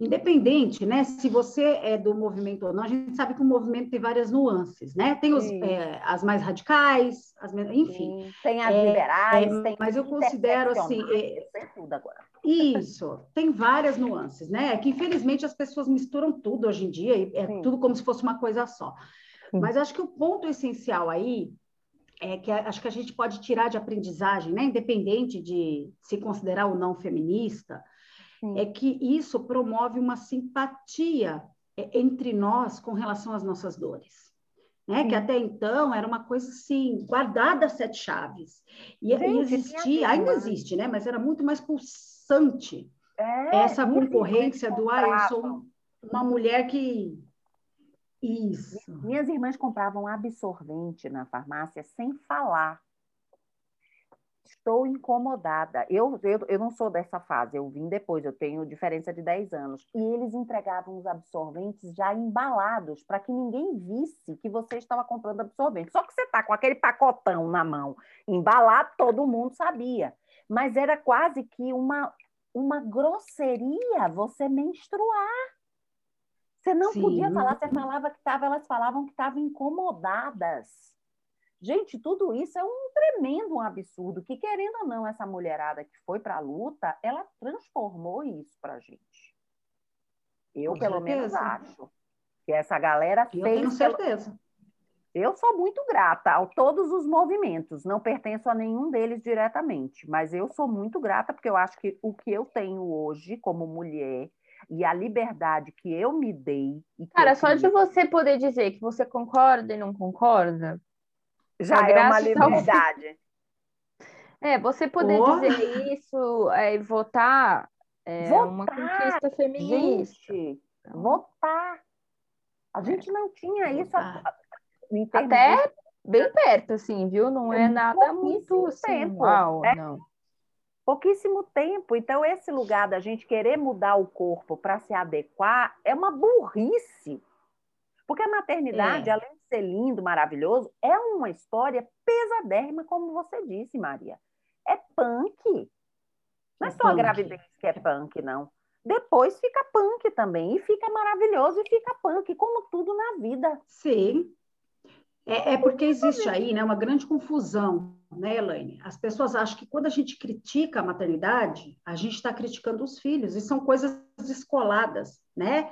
independente, né? Se você é do movimento ou não, a gente sabe que o movimento tem várias nuances, né? Tem os, é, as mais radicais, as, enfim. Sim, Tem as É, liberais, é, tem mas eu considero, assim, tem tudo agora. Isso, tem várias nuances, né? É que infelizmente as pessoas misturam tudo hoje em dia, e é Sim. tudo como se fosse uma coisa só. Sim. Mas acho que o ponto essencial aí é que acho que a gente pode tirar de aprendizagem, né? Independente de se considerar ou não feminista, Sim. é que isso promove uma simpatia é, entre nós com relação às nossas dores. Né? Que Sim. até então era uma coisa assim, guardada a sete chaves. E, Gente, existia, ainda existe, né? Mas era muito mais pulsante É, essa concorrência do ah, eu sou um- uma mulher que Isso. Minhas irmãs compravam absorvente na farmácia sem falar. Estou incomodada. Eu, eu, eu não sou dessa fase, eu vim depois, eu tenho diferença de 10 anos. E eles entregavam os absorventes já embalados, para que ninguém visse que você estava comprando absorvente. Só que você está com aquele pacotão na mão, embalado, todo mundo sabia. Mas era quase que uma, uma grosseria você menstruar. Você não Sim. podia falar, você falava que estava, elas falavam que estavam incomodadas. Gente, tudo isso é um tremendo absurdo, que querendo ou não, essa mulherada que foi para a luta, ela transformou isso para a gente. Eu, Com pelo certeza. menos, acho. Que essa galera Eu fez. tenho certeza. Eu sou muito grata a todos os movimentos, não pertenço a nenhum deles diretamente, mas eu sou muito grata porque eu acho que o que eu tenho hoje como mulher e a liberdade que eu me dei. Cara, só de você poder dizer que você concorda e não concorda, já é uma liberdade. É, você poder oh. dizer isso é, e votar é votar, uma conquista feminista. Gente, então... votar. A gente não tinha isso até bem perto, assim, viu? Não é, é nada muito assim, tempo, uau, é, não pouquíssimo tempo. Então, esse lugar da gente querer mudar o corpo para se adequar é uma burrice. Porque a maternidade, é. além de ser lindo, maravilhoso, é uma história pesadérrima, como você disse, Maria. É punk. Não é, é só punk. a gravidez que é punk, não. Depois fica punk também, e fica maravilhoso, e fica punk, como tudo na vida. Sim. É, é porque existe aí né, uma grande confusão, né, Elaine? As pessoas acham que quando a gente critica a maternidade, a gente está criticando os filhos, e são coisas descoladas, né?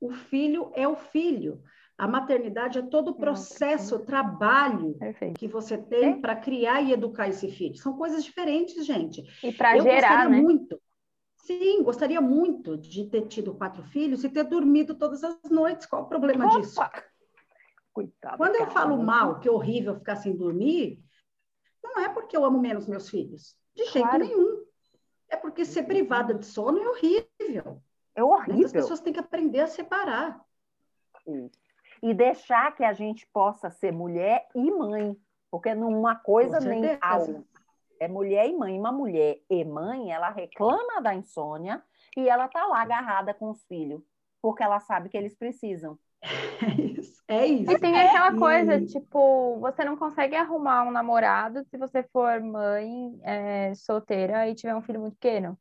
O filho é o filho. A maternidade é todo o processo, o trabalho Perfeito. que você tem para criar e educar esse filho. São coisas diferentes, gente. E para gerar, né? muito. Sim, gostaria muito de ter tido quatro filhos e ter dormido todas as noites. Qual o problema Opa! disso? Coitada, Quando eu falo mal, que é horrível ficar sem dormir, não é porque eu amo menos meus filhos. De jeito claro. nenhum. É porque ser privada de sono é horrível. É horrível. As pessoas têm que aprender a separar. E deixar que a gente possa ser mulher e mãe. Porque numa coisa nem algo. É mulher e mãe. Uma mulher e mãe, ela reclama da insônia e ela tá lá agarrada com os filhos. Porque ela sabe que eles precisam. É isso. É isso. E tem aquela é. coisa, tipo, você não consegue arrumar um namorado se você for mãe é, solteira e tiver um filho muito pequeno.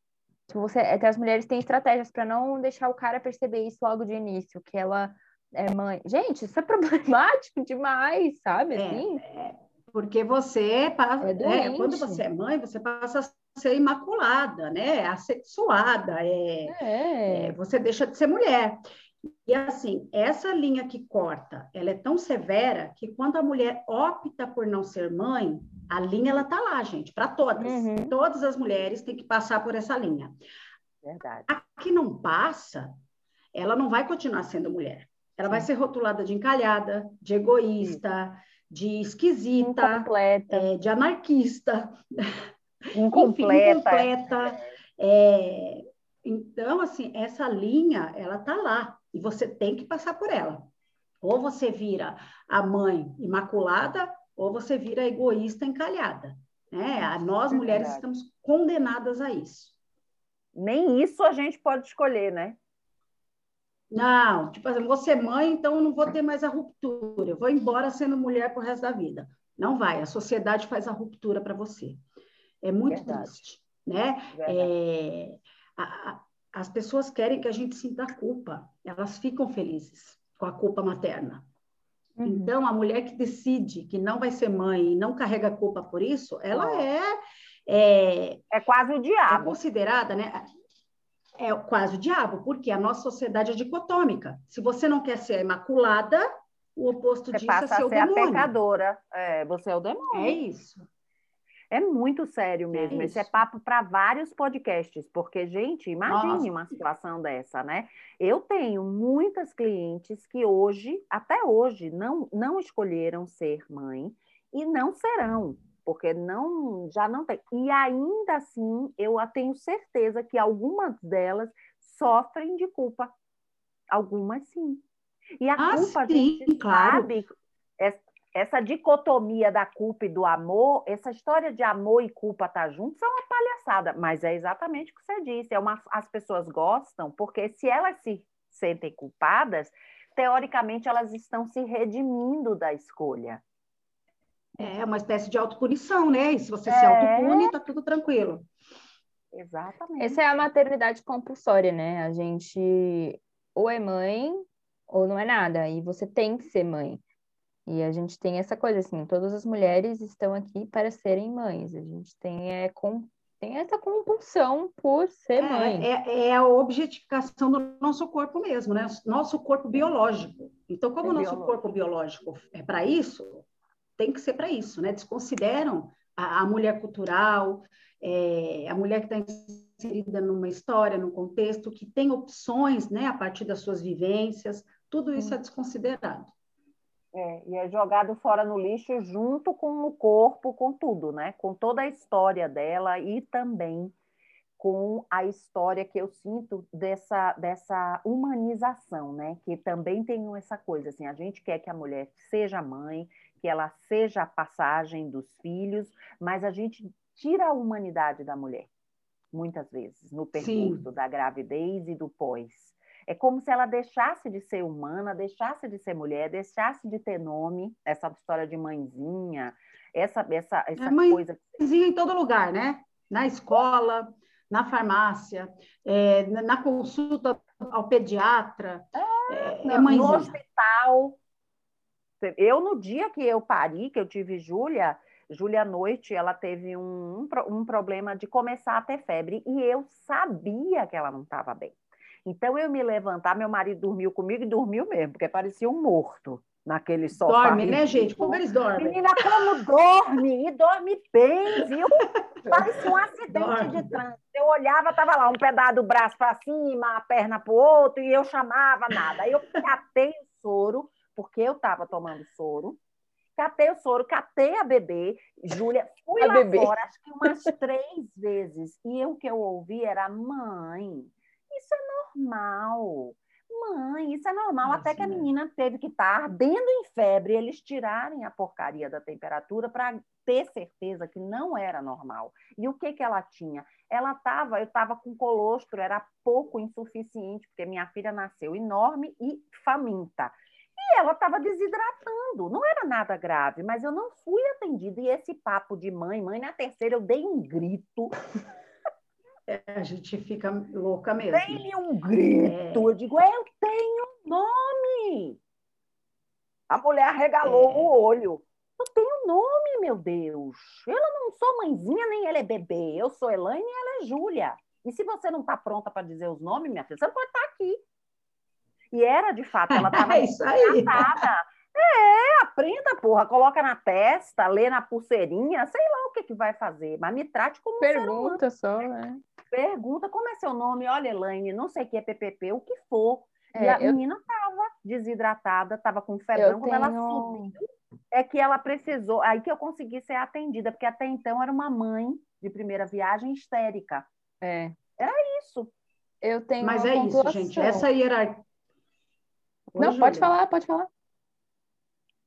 Tipo, você, é que as mulheres têm estratégias para não deixar o cara perceber isso logo de início, que ela é mãe. Gente, isso é problemático demais, sabe? É, assim? É, porque você passa, é, é quando você é mãe, você passa a ser imaculada, né? Assexuada, é, é. você deixa de ser mulher. E assim, essa linha que corta, ela é tão severa que quando a mulher opta por não ser mãe, a linha ela tá lá, gente, para todas. Uhum. Todas as mulheres têm que passar por essa linha. Verdade. A que não passa, ela não vai continuar sendo mulher. Ela Sim. vai ser rotulada de encalhada, de egoísta, Sim. de esquisita, é, de anarquista, incompleta. Incompleta. É, então, assim, essa linha, ela tá lá. E você tem que passar por ela. Ou você vira a mãe imaculada, ou você vira egoísta encalhada. Né? Nós, é mulheres, estamos condenadas a isso. Nem isso a gente pode escolher, né? Não, tipo assim, vou ser mãe, então eu não vou ter mais a ruptura. Eu vou embora sendo mulher pro resto da vida. Não vai, a sociedade faz a ruptura para você. É muito Verdade. triste, né? É, a, as pessoas querem que a gente sinta culpa, elas ficam felizes com a culpa materna. Uhum. Então, a mulher que decide que não vai ser mãe e não carrega culpa por isso, ela é, é. É quase o diabo. É considerada, né? É quase o diabo, porque a nossa sociedade é dicotômica. Se você não quer ser imaculada, o oposto você disso é ser a ser demônio. a pecadora. É, você é o demônio. É isso. É muito sério mesmo. É Esse é papo para vários podcasts, porque, gente, imagine Nossa. uma situação dessa, né? Eu tenho muitas clientes que hoje, até hoje, não, não escolheram ser mãe e não serão, porque não já não tem. E ainda assim, eu tenho certeza que algumas delas sofrem de culpa. Algumas sim. E a Ah, culpa, a sim, gente claro. sabe, es- essa dicotomia da culpa e do amor, essa história de amor e culpa estar juntos é uma palhaçada, mas é exatamente o que você disse. É uma, as pessoas gostam, porque se elas se sentem culpadas, teoricamente elas estão se redimindo da escolha. É uma espécie de autopunição, né? E se você se É. autopune, tá tudo tranquilo. Exatamente. Essa é a maternidade compulsória, né? A gente ou é mãe ou não é nada, e você tem que ser mãe. E a gente tem essa coisa assim, todas as mulheres estão aqui para serem mães. A gente tem, é, com, tem essa compulsão por ser mãe. É, é, é a objetificação do nosso corpo mesmo, né? Nosso corpo biológico. Então, como É o nosso biológico. corpo biológico é para isso, tem que ser para isso, né? Desconsideram a, a mulher cultural, é, a mulher que está inserida numa história, num contexto, que tem opções, né? A partir das suas vivências, tudo isso é desconsiderado. É, e é jogado fora no lixo junto com o corpo, com tudo, né? Com toda a história dela e também com a história que eu sinto dessa, dessa humanização, né? Que também tem essa coisa, assim, a gente quer que a mulher seja mãe, que ela seja a passagem dos filhos, mas a gente tira a humanidade da mulher, muitas vezes, no percurso da gravidez e do pós. É como se ela deixasse de ser humana, deixasse de ser mulher, deixasse de ter nome, essa história de mãezinha, essa, essa, essa mãe- coisa. Mãezinha em todo lugar, né? Na escola, na farmácia, é, na, consulta ao pediatra. É, é no, no mãezinha. hospital. Eu, no dia que eu pari, que eu tive Júlia, Júlia à noite, ela teve um, um, um problema de começar a ter febre e eu sabia que ela não estava bem. Então eu me levantar, meu marido dormiu comigo e dormiu mesmo, porque parecia um morto naquele sofá. Dorme, né, gente? Como eles dormem? Menina, como dorme? E dorme bem, viu? Parecia um acidente Dorme. de trânsito. Eu olhava, tava lá, um pedaço do braço para cima, a perna para o outro, e eu chamava nada. Aí eu catei o soro, porque eu estava tomando soro. Catei o soro, catei a bebê. Júlia, fui A lá bebê. fora, acho que umas três vezes. E o que eu ouvi era, mãe, isso é normal. Mãe, isso é normal. Até que a é. menina teve que estar ardendo em febre, eles tirarem a porcaria da temperatura para ter certeza que não era normal. E o que, que ela tinha? Ela estava, eu estava com colostro, era pouco insuficiente, porque minha filha nasceu enorme e faminta. E ela estava desidratando, não era nada grave, mas eu não fui atendida. E esse papo de mãe, mãe, na terceira eu dei um grito, a gente fica louca mesmo. dei-lhe um grito. Eu digo, eu tenho nome. A mulher arregalou É. o olho. Eu tenho nome, meu Deus. Eu não sou mãezinha, nem ela é bebê. Eu sou Elaine e ela é Júlia. E se você não está pronta para dizer os nomes, minha filha, você não pode estar aqui. E era, de fato, ela estava É engraçada. É, aprenda, porra. Coloca na testa, lê na pulseirinha, sei lá o que, que vai fazer. Mas me trate como um ser humano. Pergunta só, né? Pergunta como é seu nome. Olha, Elaine, não sei o que é PPP, o que for. e É, a eu- menina estava desidratada, estava com febrão. Quando ela tenho- subiu, é que ela precisou, aí que eu consegui ser atendida, porque até então era uma mãe de primeira viagem histérica. É. Isso. Eu tenho Mas uma é isso, pontuação. gente. Essa hierarquia. Oi, Não, pode falar, pode falar.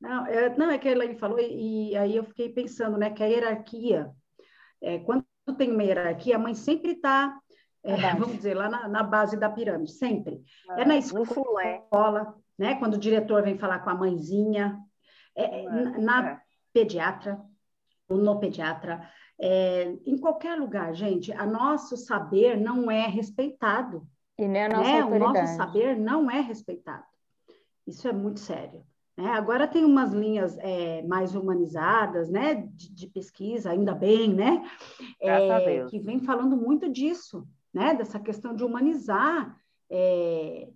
Não, é, não, é que a Elaine falou, e, e aí eu fiquei pensando, né, que a hierarquia, é, quando tem uma hierarquia, a mãe sempre está, Abaixo. vamos dizer, lá na, na base da pirâmide, sempre. É na No escola, né, quando o diretor vem falar com a mãezinha, é, É, na, é. pediatra, ou no pediatra, é, em qualquer lugar, gente, a nosso saber não é respeitado E nem a nossa né? O autoridade. nosso saber não é respeitado. Isso é muito sério. Né? Agora tem umas linhas é, mais humanizadas, né, de, de pesquisa, ainda bem, né, É, que vem falando muito disso, né, dessa questão de humanizar é,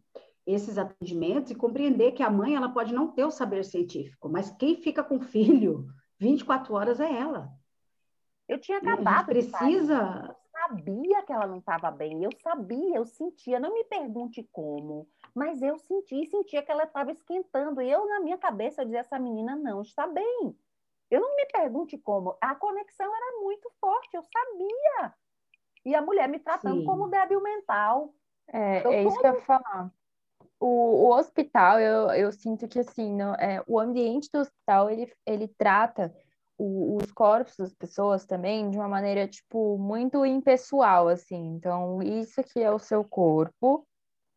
esses atendimentos e compreender que a mãe ela pode não ter o saber científico, mas quem fica com o filho 24 horas é ela. Eu tinha né? Acabado precisa Eu sabia que ela não estava bem, eu sabia, eu sentia. Não me pergunte como, mas eu senti, sentia que ela estava esquentando. E eu, na minha cabeça, eu dizia: essa menina não está bem. Eu não me pergunte como. A conexão era muito forte, eu sabia. E a mulher me tratando Sim. como débil mental. É, é isso tô- que eu ia falar. o, o hospital, eu, eu sinto que assim, não, é, o ambiente do hospital ele, ele trata o, os corpos das pessoas também de uma maneira, tipo, muito impessoal, assim. Então, isso aqui é o seu corpo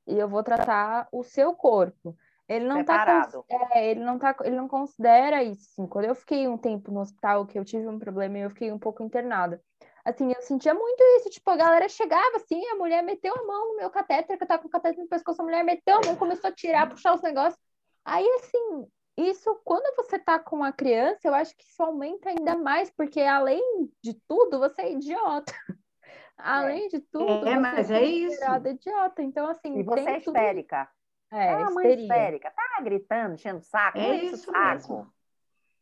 e eu vou tratar o seu corpo. Ele não Separado. tá é, ele não tá ele não considera isso. Assim. Quando eu fiquei um tempo no hospital, que eu tive um problema e eu fiquei um pouco internada. Assim, eu sentia muito isso, tipo, a galera chegava assim, a mulher meteu a mão no meu catéter, que eu tava com o catéter no pescoço, a mulher meteu a mão, começou a tirar, puxar os negócios. Aí, assim, isso, quando você tá com uma criança, eu acho que isso aumenta ainda mais, porque além de tudo, você é idiota. Além de tudo, É, você mas é isso. idiota. Então, assim, E você é tudo- histérica. É, ah, mãe histérica. Tá gritando, enchendo o saco. É enche o isso saco. mesmo.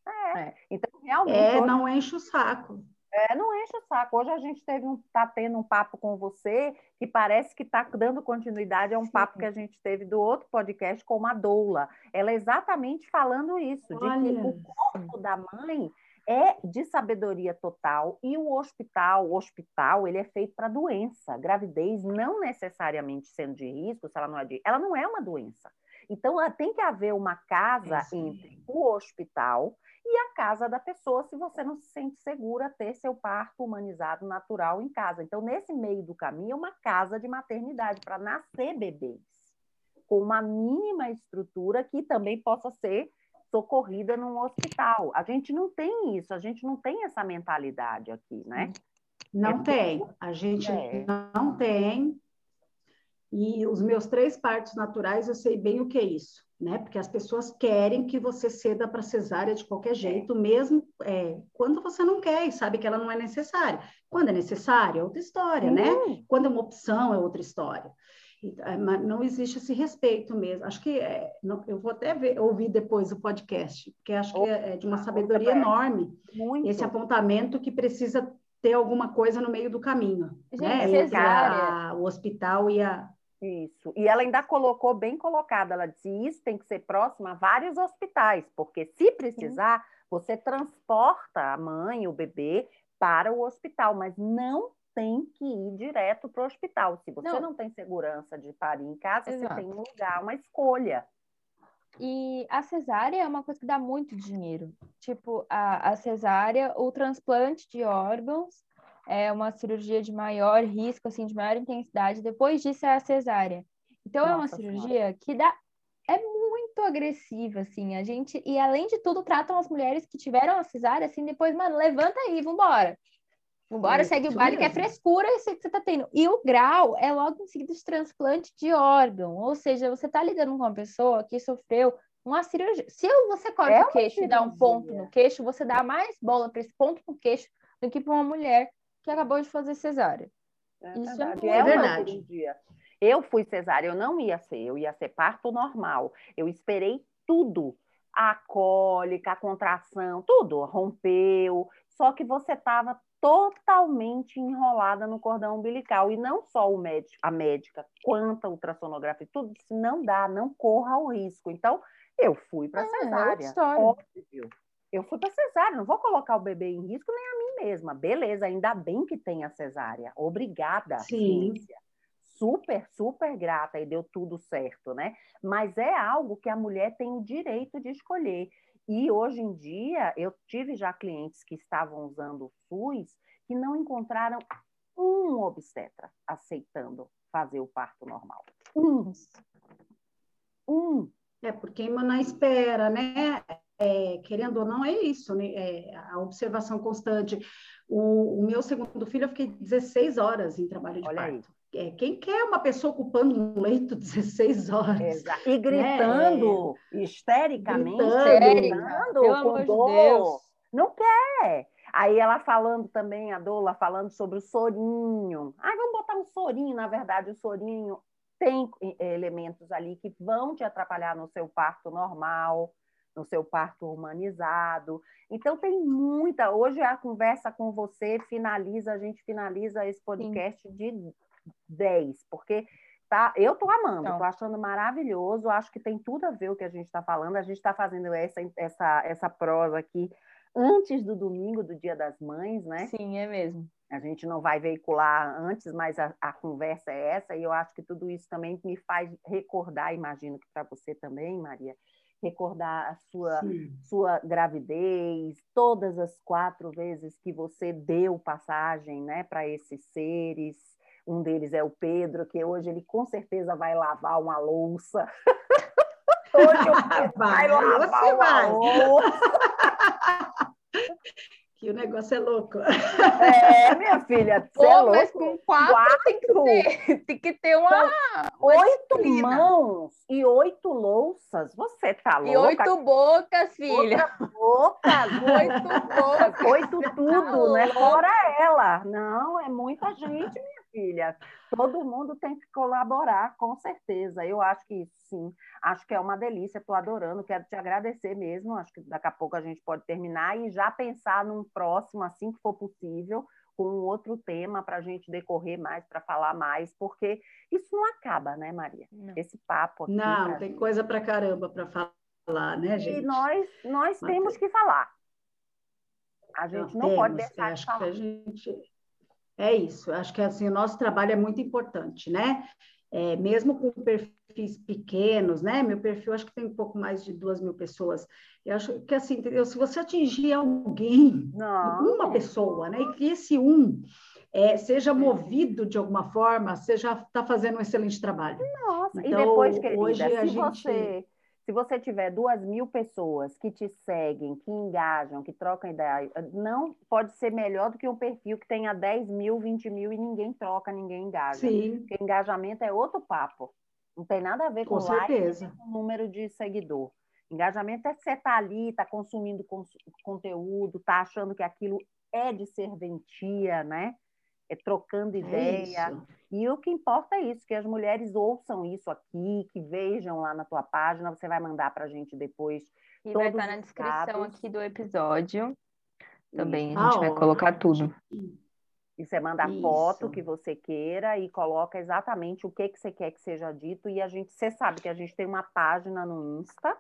É. Então, realmente, É, hoje- não enche o saco. É, não enche o saco. Hoje a gente teve um, tá tendo um papo com você que parece que está dando continuidade a um Sim. papo que a gente teve do outro podcast com a Doula. Ela é exatamente falando isso, de que Olha. o corpo da mãe é de sabedoria total e o hospital, o hospital, ele é feito para doença. Gravidez não necessariamente sendo de risco, se ela não é de, ela não é uma doença. Então, tem que haver uma casa entre o hospital e a casa da pessoa, se você não se sente segura ter seu parto humanizado natural em casa. Então, nesse meio do caminho, é uma casa de maternidade para nascer bebês, com uma mínima estrutura que também possa ser socorrida num hospital. A gente não tem isso, a gente não tem essa mentalidade aqui, né? Não É tem. A gente É. não tem. E os meus três partos naturais, eu sei bem o que é isso, né? Porque as pessoas querem que você ceda para cesárea de qualquer jeito, mesmo é, quando você não quer e sabe que ela não é necessária. Quando é necessária, é outra história, né? Hum, Quando é uma opção, é outra história. E, é, Mas não existe esse respeito mesmo. Acho que é, não- eu vou até ver- ouvir depois o podcast, porque acho que é, é de uma sabedoria enorme muito. esse apontamento que precisa ter alguma coisa no meio do caminho, Gente, né? Entre a- o hospital e a Isso. E ela ainda colocou bem colocada, ela disse, isso tem que ser próximo a vários hospitais, porque se precisar, você transporta a mãe, o bebê, para o hospital, mas não tem que ir direto para o hospital. Se você Não. não. tem segurança de parir em casa, Exato. você tem um lugar, uma escolha. E a cesárea é uma coisa que dá muito dinheiro. Tipo, a, a cesárea, o transplante de órgãos é uma cirurgia de maior risco, assim, de maior intensidade. Depois disso é a cesárea. Então, é uma Nossa cirurgia que dá... É muito agressiva, assim. A gente... E, além de tudo, tratam as mulheres que tiveram a cesárea, assim, depois, mano, levanta aí, vambora. Vambora, segue o baile, que é frescura isso que você tá tendo. E o grau é logo em seguida de transplante de órgão. Ou seja, você tá lidando com uma pessoa que sofreu uma cirurgia. Se você corta É o queixo e dá um ponto cirurgia. no queixo, você dá mais bola para esse ponto no queixo do que para uma mulher que acabou de fazer cesárea. É Isso é verdade. É uma verdade. cirurgia. Eu fui cesárea, eu não ia ser, eu ia ser parto normal. Eu esperei tudo. A cólica, a contração, tudo rompeu. Só que você estava totalmente enrolada no cordão umbilical. E não só o médico, a médica, quanto a ultrassonografia, tudo disse, não dá, não corra o risco. Então, eu fui para Ah, é outra cesárea. história. Óbvio. Eu fui para cesárea, não vou colocar o bebê em risco nem a mim mesma. Beleza, ainda bem que tem a cesárea. Obrigada, Sim. ciência. Super, super grata e deu tudo certo, né? Mas é algo que a mulher tem o direito de escolher. E hoje em dia, eu tive já clientes que estavam usando o SUS que não encontraram um obstetra aceitando fazer o parto normal. Um. Um. É, porque na espera, né? É, querendo ou não, é isso, né? É, a observação constante. O, o meu segundo filho, eu fiquei 16 horas em trabalho de Olha aí. É, quem quer uma pessoa ocupando um leito 16 horas? Exa- E gritando histericamente, Gritando. com de dor. Deus. Não quer. Aí ela falando também, a Dola, falando sobre o sorinho. Ah, vamos botar um sorinho, na verdade, o sorinho tem eh, elementos ali que vão te atrapalhar no seu parto normal, no seu parto humanizado. Então tem muita. Hoje a conversa com você finaliza, a gente finaliza esse podcast de 10, porque tá, eu tô amando, Então. tô achando maravilhoso, acho que tem tudo a ver o que a gente está falando. A gente está fazendo essa, essa, essa prosa aqui antes do domingo do Dia das Mães, né? Sim, é mesmo. A gente não vai veicular antes, mas a, a, conversa é essa, e eu acho que tudo isso também me faz recordar, imagino que para você também, Maria, recordar a sua, sua gravidez, todas as quatro vezes que você deu passagem né, para esses seres. Um deles é o Pedro, que hoje ele com certeza vai lavar uma louça. hoje o Pedro vai, vai lavar uma vai. louça. que o negócio é louco. É, minha filha, Pô, é mas com quatro, quatro, tem que ter, tem que ter uma, oito disciplina. mãos e oito louças. Você tá louca? E oito bocas, filha. Oito bocas, oito bocas, oito tá tudo, tá né? Fora ela. Não, é muita gente, minha filha. Todo mundo tem que colaborar, com certeza. Eu acho que sim. Acho que é uma delícia. Estou adorando. Quero te agradecer mesmo. Acho que daqui a pouco a gente pode terminar e já pensar num próximo, assim que for possível, com um outro tema para a gente decorrer mais, para falar mais, porque isso não acaba, né, Maria? Não. Esse papo aqui. Não, tem gente... coisa para caramba para falar, né, gente? E nós, nós temos que falar. A gente não, não temos, pode deixar acho de falar. Que a gente é isso, acho que assim, o nosso trabalho é muito importante, né? É, mesmo com perfis pequenos, né? Meu perfil acho que tem um pouco mais de duas mil pessoas. Eu acho que assim, entendeu? Se você atingir alguém, Não. uma pessoa, né? E que esse um é, seja movido de alguma forma, você já está fazendo um excelente trabalho. Nossa, então, e depois, querida, hoje se a gente... você se você tiver duas mil pessoas que te seguem, que engajam, que trocam ideia, não pode ser melhor do que um perfil que tenha 10 mil, 20 mil e ninguém troca, ninguém engaja. Sim. Porque engajamento é outro papo. Não tem nada a ver com, com like, com número de seguidor. Engajamento é você estar tá ali, estar tá consumindo conteúdo, tá achando que aquilo é de serventia, né? É trocando é ideia. É e o que importa é isso, que as mulheres ouçam isso aqui, que vejam lá na tua página, você vai mandar para a gente depois. E vai estar na descrição aqui do episódio. Também a gente vai colocar tudo. E você manda a foto que você queira e coloca exatamente o que, que você quer que seja dito. E a gente, você sabe que a gente tem uma página no Insta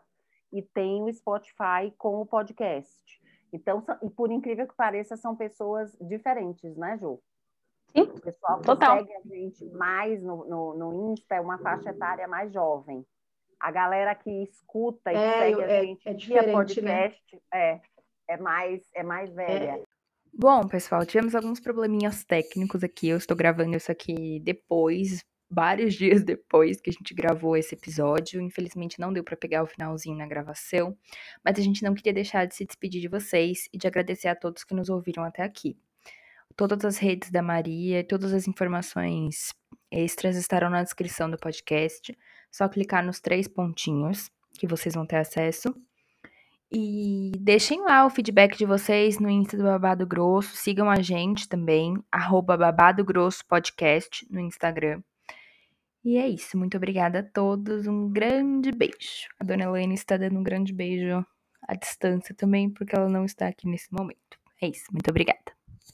e tem o Spotify com o podcast. Então, e por incrível que pareça, são pessoas diferentes, né, Ju? Sim, o pessoal que total. segue a gente mais no, no, no Insta é uma faixa etária mais jovem. A galera que escuta e é, segue é, a gente é via né? podcast né? é, é, mais, é mais velha. É. Bom, pessoal, tivemos alguns probleminhas técnicos aqui. Eu estou gravando isso aqui depois, vários dias depois que a gente gravou esse episódio. Infelizmente não deu para pegar o finalzinho na gravação, mas a gente não queria deixar de se despedir de vocês e de agradecer a todos que nos ouviram até aqui. Todas as redes da Maria e todas as informações extras estarão na descrição do podcast. Só clicar nos três pontinhos que vocês vão ter acesso. E deixem lá o feedback de vocês no Insta do Babado Grosso. Sigam a gente também, arroba Babado Grosso Podcast no Instagram. E é isso. Muito obrigada a todos. Um grande beijo. A dona Elaine está dando um grande beijo à distância também, porque ela não está aqui nesse momento. É isso. Muito obrigada.